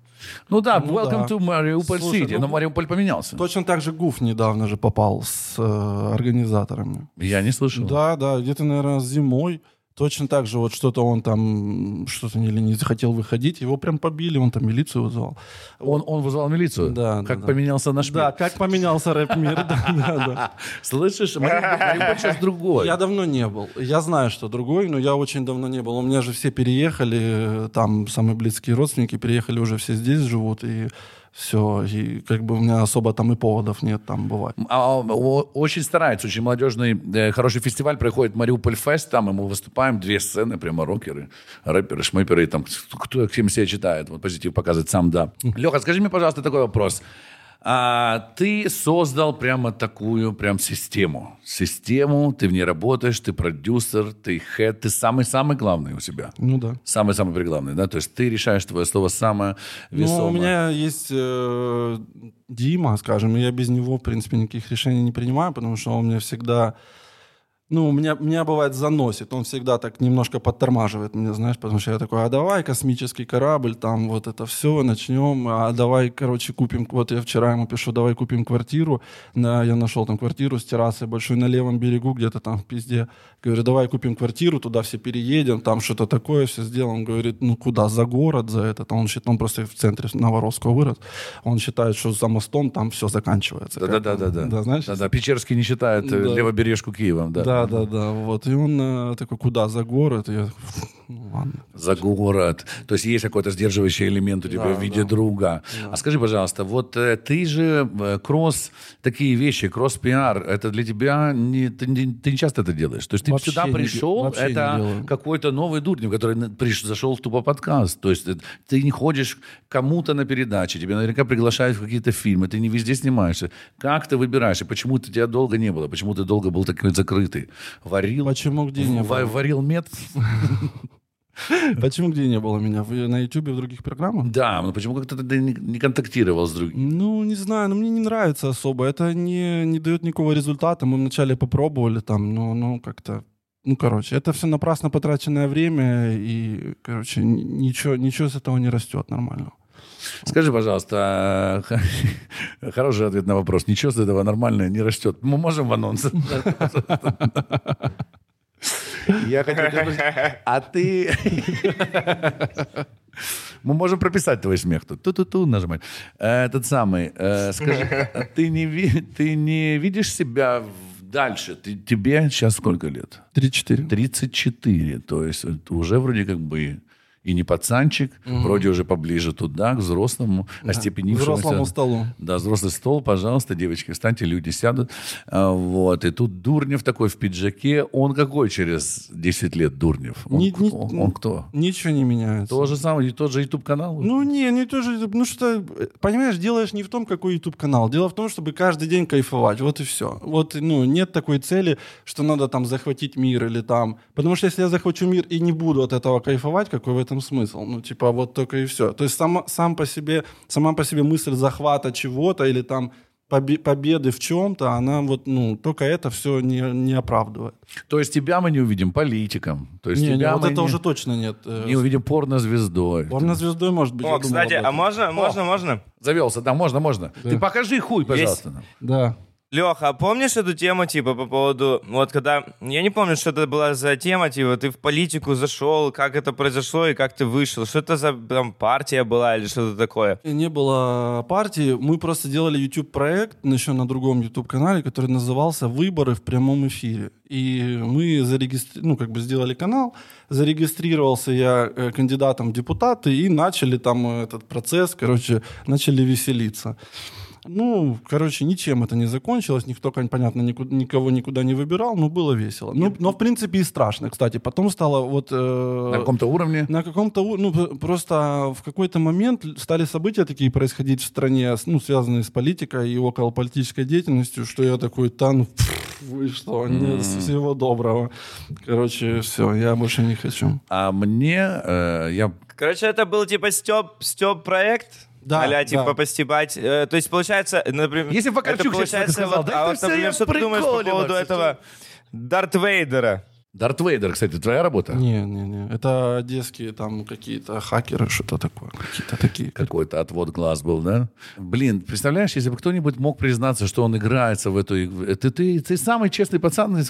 Ну да, Ну welcome да. to Mariupol Слушай, City. ну- Но Мариуполь поменялся. Точно так же Гуф недавно же попал с э, организаторами. Я не слышал. Да, да, где-то, наверное, зимой. Точно так же вот что-то он там, что-то или не захотел выходить, его прям побили, он там милицию вызвал. Он, он вызвал милицию? Да, Как да, да. поменялся наш Да, мир? как поменялся рэп-мир, да, да, да. Слышишь, Мариуполь Мариуполь сейчас другой. Я давно не был. Я знаю, что другой, но я очень давно не был. У меня же все переехали, э, там самые близкие родственники переехали, уже все здесь живут, и все. И как бы у меня особо там и поводов нет там бывать. А, о- очень старается, очень молодежный, э, хороший фестиваль проходит Мариуполь Фест, там и мы выступаем, две сцены, прямо рокеры, рэперы, шмыперы, там кто кем себя читает, вот позитив показывает сам, да. Леха, скажи мне, пожалуйста, такой вопрос. А, ты создал прямо такую прям систему. Систему, ты в ней работаешь, ты продюсер, ты хед, ты самый-самый главный у себя. Ну да. Самый-самый преглавный, да? То есть ты решаешь твое слово самое Ну, весомое. у меня есть э, Дима, скажем, и я без него, в принципе, никаких решений не принимаю, потому что он мне всегда... Ну, у меня, меня бывает заносит, он всегда так немножко подтормаживает меня, знаешь, потому что я такой, а давай космический корабль, там вот это все, начнем, а давай, короче, купим, вот я вчера ему пишу, давай купим квартиру, да, я нашел там квартиру с террасой большой на левом берегу, где-то там в пизде, говорю, давай купим квартиру, туда все переедем, там что-то такое, все сделаем, он говорит, ну куда, за город, за это, он, счит- он просто в центре Новоросского вырос, он считает, что за мостом там все заканчивается. Да-да-да. Как-то. Да, знаешь? Да-да. Печерский не считает э, Да. левобережку Киевом, да. Да, да, да, вот. И он э, такой, куда, за город? И я, ну ладно. За город. То есть есть какой-то сдерживающий элемент у тебя Да, в виде да. друга. А скажи, пожалуйста, вот э, ты же э, кросс, такие вещи, кросс-пиар, это для тебя, не, ты, не, ты не часто это делаешь. То есть ты Вообще сюда пришел, не это какой-то новый Дурнев, который приш- зашел в тупо подкаст. То есть ты не ходишь кому-то на передачи, тебя наверняка приглашают в какие-то фильмы, ты не везде снимаешься. Как ты выбираешь? И почему ты тебя долго не было? Почему ты долго был такой закрытый? Варил? Почему где не было? Варил мед? Почему где не было меня? Вы на Ютубе в других программах? Да, но почему как-то ты не, не контактировал с другими? Ну, не знаю, но мне не нравится особо. Это не, не дает никакого результата. Мы вначале попробовали там, но ну, как-то... Ну, короче, это все напрасно потраченное время, и, короче, ничего, ничего с этого не растет нормально. Скажи, пожалуйста, хороший ответ на вопрос. Ничего с этого нормально не растет. Мы можем в анонс? Я хотел спросить, а ты... Мы можем прописать твой смех тут. Ту-ту-ту нажимать. Э, Этот самый. э, Скажи, а ты не, ты не видишь себя дальше? Ты, тебе сейчас сколько лет? 3-4. 34. То есть это уже вроде как бы и не пацанчик, вроде уже поближе туда, к взрослому, остепенившемуся. Взрослому столу. Да, взрослый стол, пожалуйста, девочки, встаньте, люди сядут. А, Вот, и тут Дурнев такой в пиджаке. Он какой через 10 лет Дурнев? Он, Не- не- он- он кто? Ничего не меняется. То же самое, и тот же YouTube-канал? Ну, не, не то же, ну что, понимаешь, делаешь не в том, какой YouTube канал. Дело в том, чтобы каждый день кайфовать, вот и все. Вот, ну, нет такой цели, что надо там захватить мир или там. Потому что если я захвачу мир и не буду от этого кайфовать, какой в этом смысл? Ну, типа, вот только и все. То есть сама, сам по себе, сама по себе мысль захвата чего-то или там побе- победы в чем-то, она вот, ну, только это все не, не оправдывает. То есть тебя мы не увидим политиком. То есть Не, не, тебя вот мы это не, уже точно нет. Э, не увидим порнозвездой. Порнозвездой, может быть, О, кстати, а этом. можно, можно, можно? Завелся, да, можно, можно. Ты покажи хуй, пожалуйста. нам. Да. Леха, а помнишь эту тему, типа, по поводу, вот когда, я не помню, что это была за тема, типа, ты в политику зашел, как это произошло и как ты вышел, что это за там партия была или что-то такое? Не было партии, мы просто делали YouTube-проект еще на другом YouTube-канале, который назывался «Выборы в прямом эфире». И мы зарегистри... ну, как бы сделали канал, зарегистрировался я э, кандидатом в депутаты и начали там этот процесс, короче, начали веселиться. Ну, короче, ничем это не закончилось, никто, понятно, никуда, никого никуда не выбирал, но было весело. Ну, но, в принципе, и страшно, кстати. Потом стало вот... Э, На каком-то уровне? На каком-то, у- ну, просто в какой-то момент стали события такие происходить в стране, ну, связанные с политикой и околополитической деятельностью, что я такой, да, ну, вы что, нет, всего доброго. Короче, все, я больше не хочу. А мне, э, я Короче, это был типа Степ, Степ проект? Да, а типа да. постебать. Э, то есть, получается, например... Если бы Вакарчук получается, сказал, вот, да а вот, например, я что ты думаешь по поводу этого Дарт Вейдера? Дарт Вейдер, кстати, твоя работа? Не, не, не. Это одесские там какие-то хакеры, что-то такое. Какие-то такие. Какой-то отвод глаз был, да? Блин, представляешь, если бы кто-нибудь мог признаться, что он играется в эту игру. Ты, ты, ты самый честный пацан,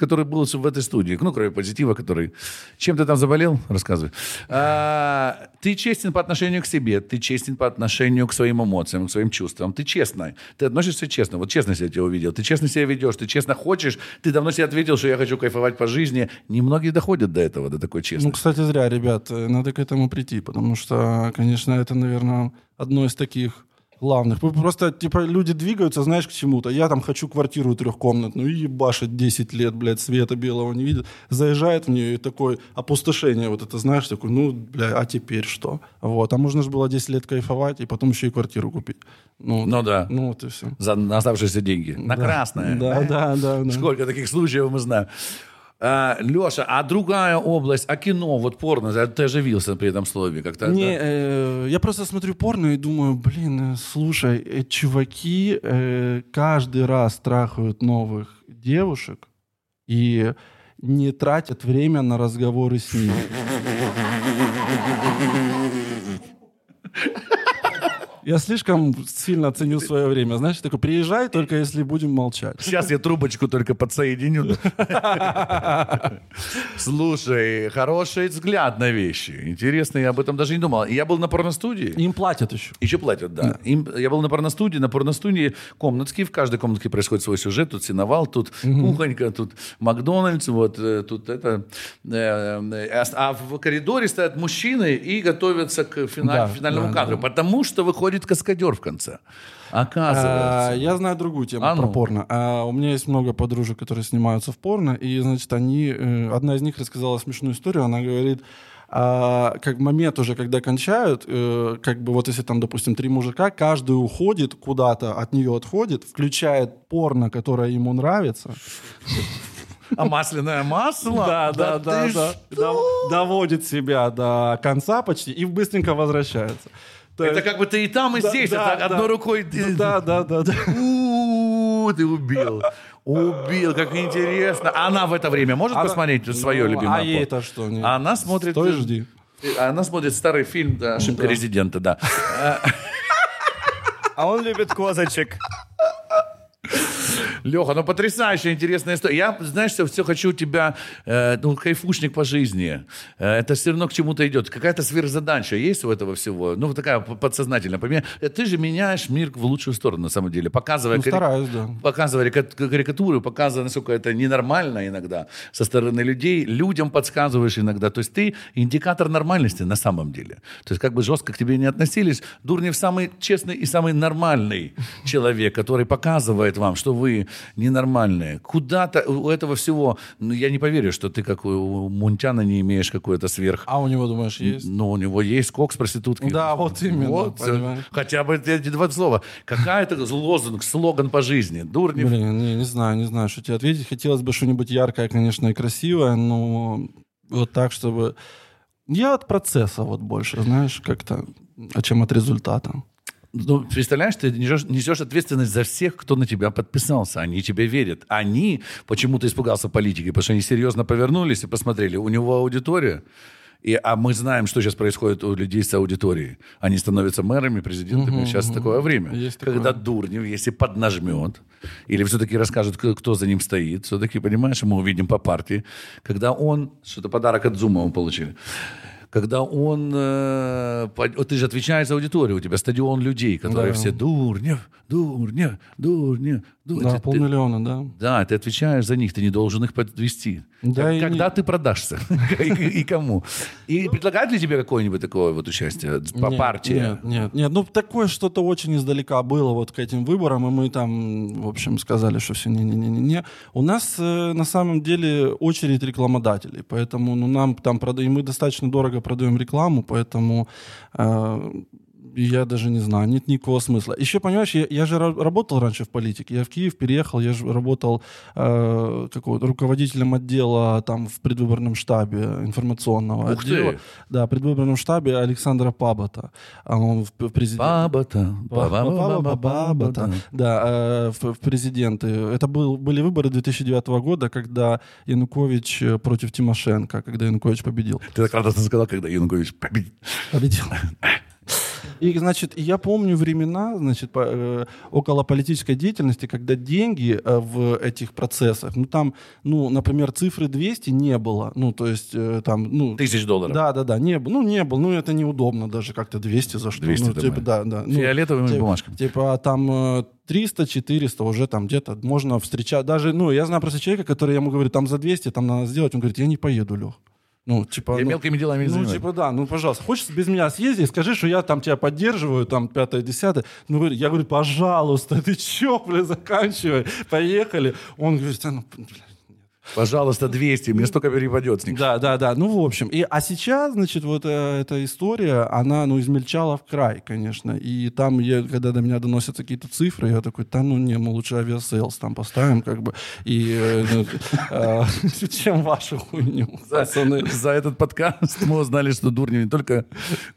который был в этой студии. Ну, кроме позитива, который... Чем ты там заболел? Рассказывай. А, ты честен по отношению к себе, ты честен по отношению к своим эмоциям, к своим чувствам. Ты честный. Ты относишься честно. Вот честно я тебя увидел. Ты честно себя ведешь, ты честно хочешь. Ты давно себе ответил, что я хочу кайфовать по жизни. Немногие доходят до этого, до такой Ну, честности. кстати, зря, ребят, э, надо к этому прийти, потому что, конечно, это, наверное, одно из таких главных. Вы Просто, типа, люди двигаются, знаешь, к чему-то. Я там хочу квартиру трехкомнатную, и ебашит 10 лет, блядь, света белого не видит. Заезжает в нее, и такое опустошение, вот это, знаешь, такой, ну, бля, а теперь что? Вот, а можно же было 10 лет кайфовать, и потом еще и квартиру купить. Ну, Ну да. Ну, вот и все. За оставшиеся деньги. На красное. Да, да, да. да. Сколько таких случаев мы знаем. А, Леша, а другая область, а кино, вот порно, ты оживился при этом слове как-то? Не, да? э, я просто смотрю порно и думаю, блин, э, слушай, э, чуваки э, каждый раз трахают новых девушек и не тратят время на разговоры с ними. Я слишком сильно ценю свое время. Знаешь, такой, приезжай, только если будем молчать. Сейчас я трубочку только подсоединю. Слушай, хороший взгляд на вещи. Интересно, я об этом даже не думал. Я был на порностудии. Им платят еще. Еще платят, да. Им, я был на порностудии. На порностудии комнатки. В каждой комнатке происходит свой сюжет. Тут синовал, тут кухонька, тут Макдональдс, вот э, тут это. э, э, а в коридоре стоят мужчины и готовятся к финальному кадру. Потому что выходит каскадер в конце. А, Оказывается. Я знаю другую тему А про ну. порно. А, У меня есть много подружек, которые снимаются в порно, и, значит, они... э, Одна из них рассказала смешную историю. Она говорит, а, как момент уже, когда кончают, э, как бы вот если там, допустим, три мужика, каждый уходит куда-то, от нее отходит, включает порно, которое ему нравится. А масляное масло? Да, да, да, да. Доводит себя до конца почти и быстренько возвращается. То Это как бы ты и там, и Да, здесь. да, а так да. одной рукой... ты- Да, да, да, да. У, Ты убил. Убил, как интересно. Она в это время может Она- посмотреть свое Ну, любимое? А ей это что? нет? Она смотрит... Стой, жди. Она смотрит старый фильм «Ошибка Да. резидента», да. А он любит козочек. Леха, ну потрясающая интересная история. Я, знаешь, все, все хочу тебя, э, ну, кайфушник по жизни. Э, это все равно к чему-то идет. Какая-то сверхзадача есть у этого всего. Ну, вот такая подсознательная. Поме- э, Ты же меняешь мир в лучшую сторону, на самом деле. Показывая, Ну, кари- стараюсь, да. показывая кари- карикатуры, показывая, насколько это ненормально иногда со стороны людей. Людям подсказываешь иногда. То есть ты индикатор нормальности на самом деле. То есть как бы жестко к тебе не относились, Дурнев самый честный и самый нормальный человек, который показывает вам, что вы ненормальные. Куда-то у этого всего, ну, я не поверю, что ты как у Мунтяна не имеешь какой-то сверх... А у него, думаешь, есть? Ну, у него есть кок с проституткой. Да, вот именно, Вот, понимаешь. хотя бы эти два слова. Какая-то лозунг, слоган по жизни. Дурнев. Блин, не, не знаю, не знаю, что тебе ответить. Хотелось бы что-нибудь яркое, конечно, и красивое, но вот так, чтобы... Я от процесса вот больше, знаешь, как-то, а чем от результата. Ну, представляешь, ты несешь, несешь ответственность за всех, кто на тебя подписался. Они тебе верят. Они почему-то испугался политики, потому что они серьезно повернулись и посмотрели. У него аудитория. И, а мы знаем, что сейчас происходит у людей с аудиторией. Они становятся мэрами, президентами. сейчас такое время. Есть такое. когда Дурнев, если поднажмет, или все-таки расскажет, кто за ним стоит, все-таки, понимаешь, мы увидим по партии, когда он, что-то подарок от Зума мы получили, когда он, э, ты же отвечаешь за аудиторию, у тебя стадион людей, которые Да. все Дурнев, Дурнев, Дурнев, Дурнев. Да, Ты- ты- полмиллиона, да. да, ты отвечаешь за них, ты не должен их подвести. Да, Как- и когда ты продашься и, кому? И предлагают ли тебе какое-нибудь такое вот участие по партии? Нет, нет, нет. Ну, такое что-то очень издалека было вот к этим выборам, и мы там, в общем, сказали, что все не-не-не-не. У нас э, на самом деле очередь рекламодателей, поэтому ну, нам там продаем, мы достаточно дорого продаем рекламу, поэтому э, я даже не знаю, нет никакого смысла. Еще, понимаешь, я, я же ра- работал раньше в политике, я в Киев переехал, я же работал э, какого-то руководителем отдела там в предвыборном штабе информационного Ух ты! отдела. Да, в предвыборном штабе Александра Пабота. А он в в президент... Баба-баба-баба-то. Баба-баба-баба-баба. Да, э, в, в президенты. Это был, были выборы 2009 года, когда Янукович э, против Тимошенко, когда Янукович победил. Ты так радостно сказал, когда Янукович победил. Победил. И, значит, я помню времена, значит, по, э, около политической деятельности, когда деньги э, в этих процессах, ну, там, ну, например, цифры 200 не было, ну, то есть, э, там, ну... Тысяч долларов. Да, да, да, не было, ну, не было, ну, это неудобно даже как-то 200 за что. 200 ну, типа, да, да. Ну, Фиолетовыми типа- бумажками. Типа, там э, 300-400 уже там где-то можно встречать, даже, ну, я знаю просто человека, который я ему говорю, там за 200, там надо сделать, он говорит, я не поеду, Лех. Ну, типа... Я ну, мелкими делами не ну, типа, да, ну, пожалуйста, хочешь без меня съезди, скажи, что я там тебя поддерживаю, там, пятое, десятое. Ну, я говорю, пожалуйста, ты чё, бля, заканчивай, поехали. Он говорит, «Да ну, бля, Пожалуйста, 200, мне столько перепадет с них. да, да, да. Ну, в общем. И, а сейчас, значит, вот э, эта история, она, ну, измельчала в край, конечно. И там, я, когда до меня доносятся какие-то цифры, я такой, да ну не, мы лучше Aviasales там поставим, как бы. И э, ну, э, чем вашу хуйню, пацаны. За этот подкаст мы узнали, что Дурнев не только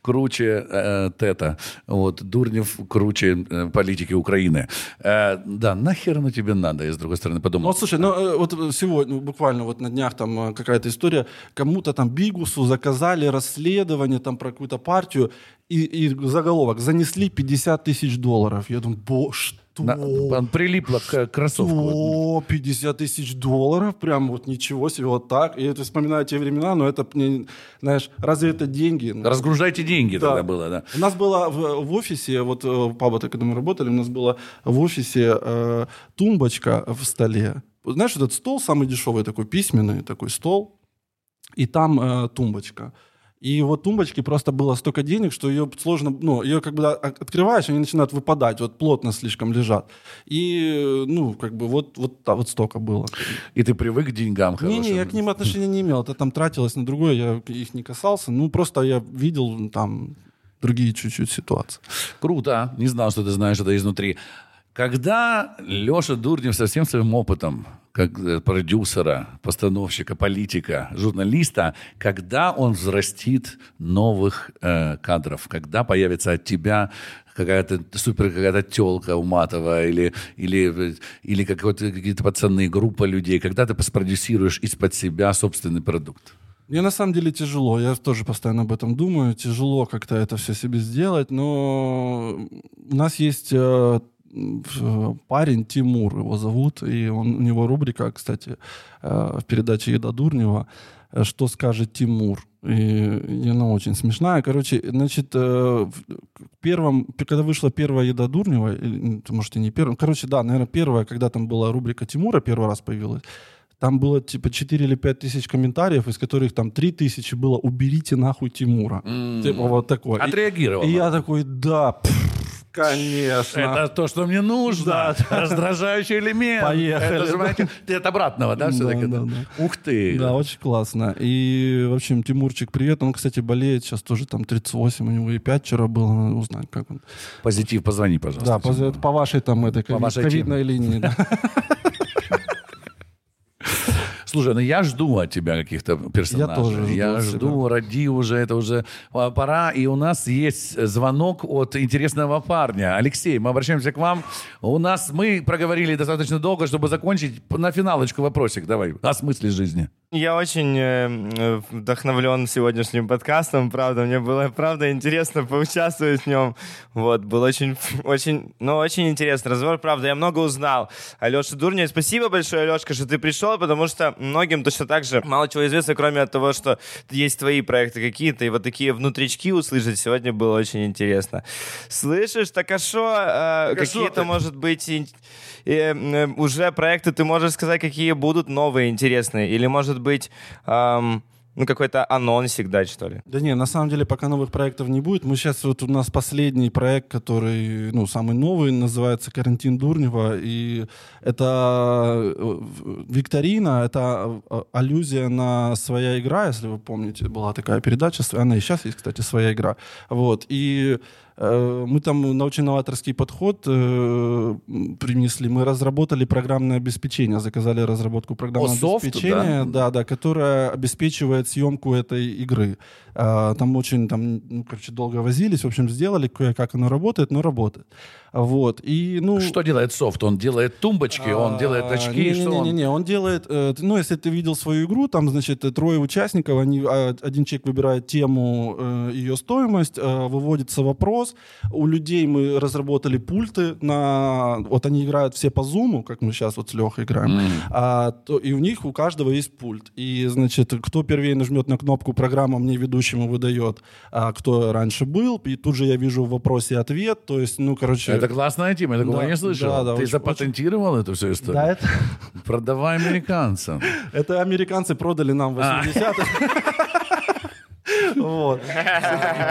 круче э, Тета, вот, Дурнев круче политики Украины. Да, нахер оно тебе надо, я с другой стороны Ну, подумал. вот, слушай, ну, вот сегодня, буквально вот на днях там э, какая-то история, кому-то там Бигусу заказали расследование там про какую-то партию, и, и заголовок, занесли 50 тысяч долларов. Я думаю, бо, что? На- он прилипло к кроссовку. О, 50 тысяч долларов, прям вот ничего себе, вот так. И это вспоминаю те времена, но это, знаешь, разве это деньги? Разгружайте деньги Да. тогда было, да. У нас было в, в офисе, вот э, в Пабота, когда мы работали, у нас была в офисе э, тумбочка в столе. Знаешь, этот стол самый дешевый такой, письменный такой стол, и там э, тумбочка. И вот тумбочки просто было столько денег, что ее сложно, ну, ее как бы от- открываешь, они начинают выпадать, вот плотно слишком лежат. И, ну, как бы вот, вот, вот столько было. И ты привык к деньгам хорошим. Не-не, я к ним отношения не имел. Это там тратилось на другое, я их не касался. Ну, просто я видел там другие чуть-чуть ситуации. Круто. Не знал, что ты знаешь это изнутри. Когда Леша Дурнев со всем своим опытом, как э, продюсера, постановщика, политика, журналиста, когда он взрастит новых э, кадров, когда появится от тебя какая-то супер какая-то телка уматовая или, или, или какие-то пацаны, группа людей, когда ты спродюсируешь из-под себя собственный продукт? Мне на самом деле тяжело, я тоже постоянно об этом думаю, тяжело как-то это все себе сделать, но у нас есть э, парень Тимур, его зовут, и он, у него рубрика, кстати, э, в передаче «Еда Дурнева», э, «Что скажет Тимур?». И она очень смешная. Короче, значит, э, в первом, когда вышла первая «Еда Дурнева», или, может, и не первая, короче, да, наверное, первая, когда там была рубрика Тимура, первый раз появилась, там было типа 4 или 5 тысяч комментариев, из которых там 3 тысячи было «уберите нахуй Тимура». Типа вот такое. И- Отреагировал. И, я такой, да, пф, конечно. Это то, что мне нужно. Да. Раздражающий элемент. Поехали, Это, же, да. знаете, от обратного, да, все-таки? Да, да, Ух ты. Да, очень классно. И, в общем, Тимурчик, привет. Он, кстати, болеет сейчас тоже там 38, у него и 5 вчера было, надо узнать, как он. Позитив, позвони, пожалуйста. Да, по, по вашей там этой По ковидной линии. да. Слушай, ну я жду от тебя каких-то персонажей. Я тоже жду Я жду, роди уже, это уже а, пора. И у нас есть звонок от интересного парня. Алексей, мы обращаемся к вам. У нас, мы проговорили достаточно долго, чтобы закончить на финалочку вопросик. Давай, о смысле жизни. Я очень э, вдохновлен сегодняшним подкастом, правда. Мне было, правда, интересно поучаствовать в нем. Вот, был очень, очень, ну, очень интересный разговор. Правда, я много узнал. Алеша Дурнев, спасибо большое, Алешка, что ты пришел, потому что многим точно так же мало чего известно, кроме того, что есть твои проекты какие-то, и вот такие внутрички услышать сегодня было очень интересно. Слышишь, так а что, э, какие-то, может быть, ин- э, уже проекты, ты можешь сказать, какие будут новые, интересные? Или, может быть, ам, ну, какой-то анонсик дать, что ли? Да не, на самом деле пока новых проектов не будет. Мы сейчас вот у нас последний проект, который, ну, самый новый, называется «Карантин Дурнева». И это э, викторина, это э, аллюзия на «Своя игра», если вы помните, была такая передача. Она и сейчас есть, кстати, «Своя игра». Вот. И мы там научно-новаторский подход э, принесли. Мы разработали программное обеспечение, заказали разработку программного О, обеспечения, да? да, да, которая обеспечивает съемку этой игры. А, Там очень, там, ну, короче, долго возились, в общем, сделали кое-как оно работает, но работает. Вот, и, ну... Что делает софт? Он делает тумбочки, он делает очки, что он... Не-не-не, он делает, э, ну, если ты видел свою игру, там, значит, э, трое участников, они, а, один человек выбирает тему, э, ее стоимость, выводится вопрос, у людей мы разработали пульты на, вот они играют все по зуму, как мы сейчас вот с Лехой играем, а, то, и у них у каждого есть пульт, и, значит, кто первее нажмет на кнопку, программа мне ведущему выдает, а, кто раньше был, и тут же я вижу в вопросе ответ, то есть, ну, короче... Это классная тема, я такого Да, не слышал. да, да, Ты очень- запатентировал эту всю историю? Да, это... Продавай американцам. Это американцы продали нам в 80-х. Вот.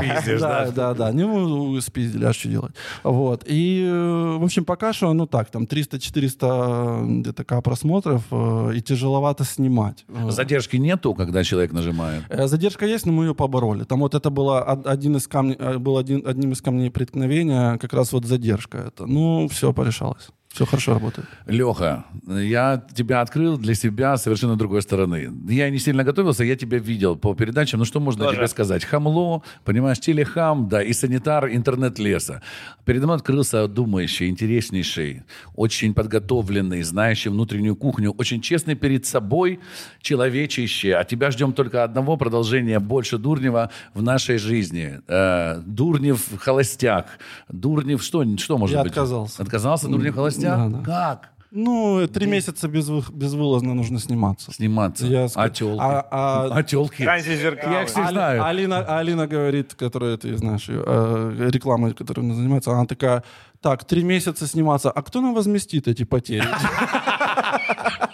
Пиздишь, Да, да? да. Ну, спиздили, а что делать? Вот. И, э, в общем, пока что, ну так, там 300-400 где-то К просмотров, э, и тяжеловато снимать. Э, Задержки нету, когда человек нажимает. Э, Задержка есть, но мы ее побороли. Там вот это было од- один из камней, был один, одним из камней преткновения, как раз вот задержка это. Ну, все порешалось. Все хорошо работает. Леха, я тебя открыл для себя совершенно другой стороны. Я не сильно готовился, я тебя видел по передачам. Ну что можно Тоже. тебе сказать? Хамло, понимаешь, телехам, да, и санитар интернет-леса. Передо мной открылся думающий, интереснейший, очень подготовленный, знающий внутреннюю кухню, очень честный перед собой, человечище. А тебя ждем только одного продолжения больше Дурнева в нашей жизни. Э, Дурнев холостяк. Дурнев что, что может Я быть? отказался. Отказался Дурнев холостяк? Да, да. Как? Ну, три месяца безвы- безвылазно нужно сниматься. Сниматься. Я а телки? а- а- А телки? Зеркало. Я их Али- знаю. Алина, Алина говорит, которая, ты знаешь, ее, э, рекламой, которой она занимается, она такая, так, три месяца сниматься, а кто нам возместит эти потери?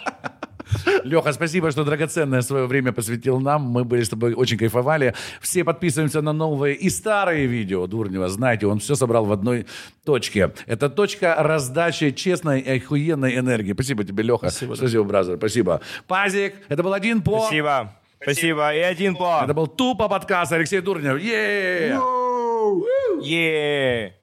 Леха, спасибо, что драгоценное свое время посвятил нам. Мы были с тобой очень кайфовали. Все подписываемся на новые и старые видео Дурнева. Знаете, он все собрал в одной точке. Это точка раздачи честной и охуенной энергии. Спасибо тебе, Леха. Спасибо. Спасибо, бразер. Спасибо. Пазик, это был один по... Спасибо. Спасибо. И один по. Это был тупо подкаст Алексей Дурнев. Е! Е.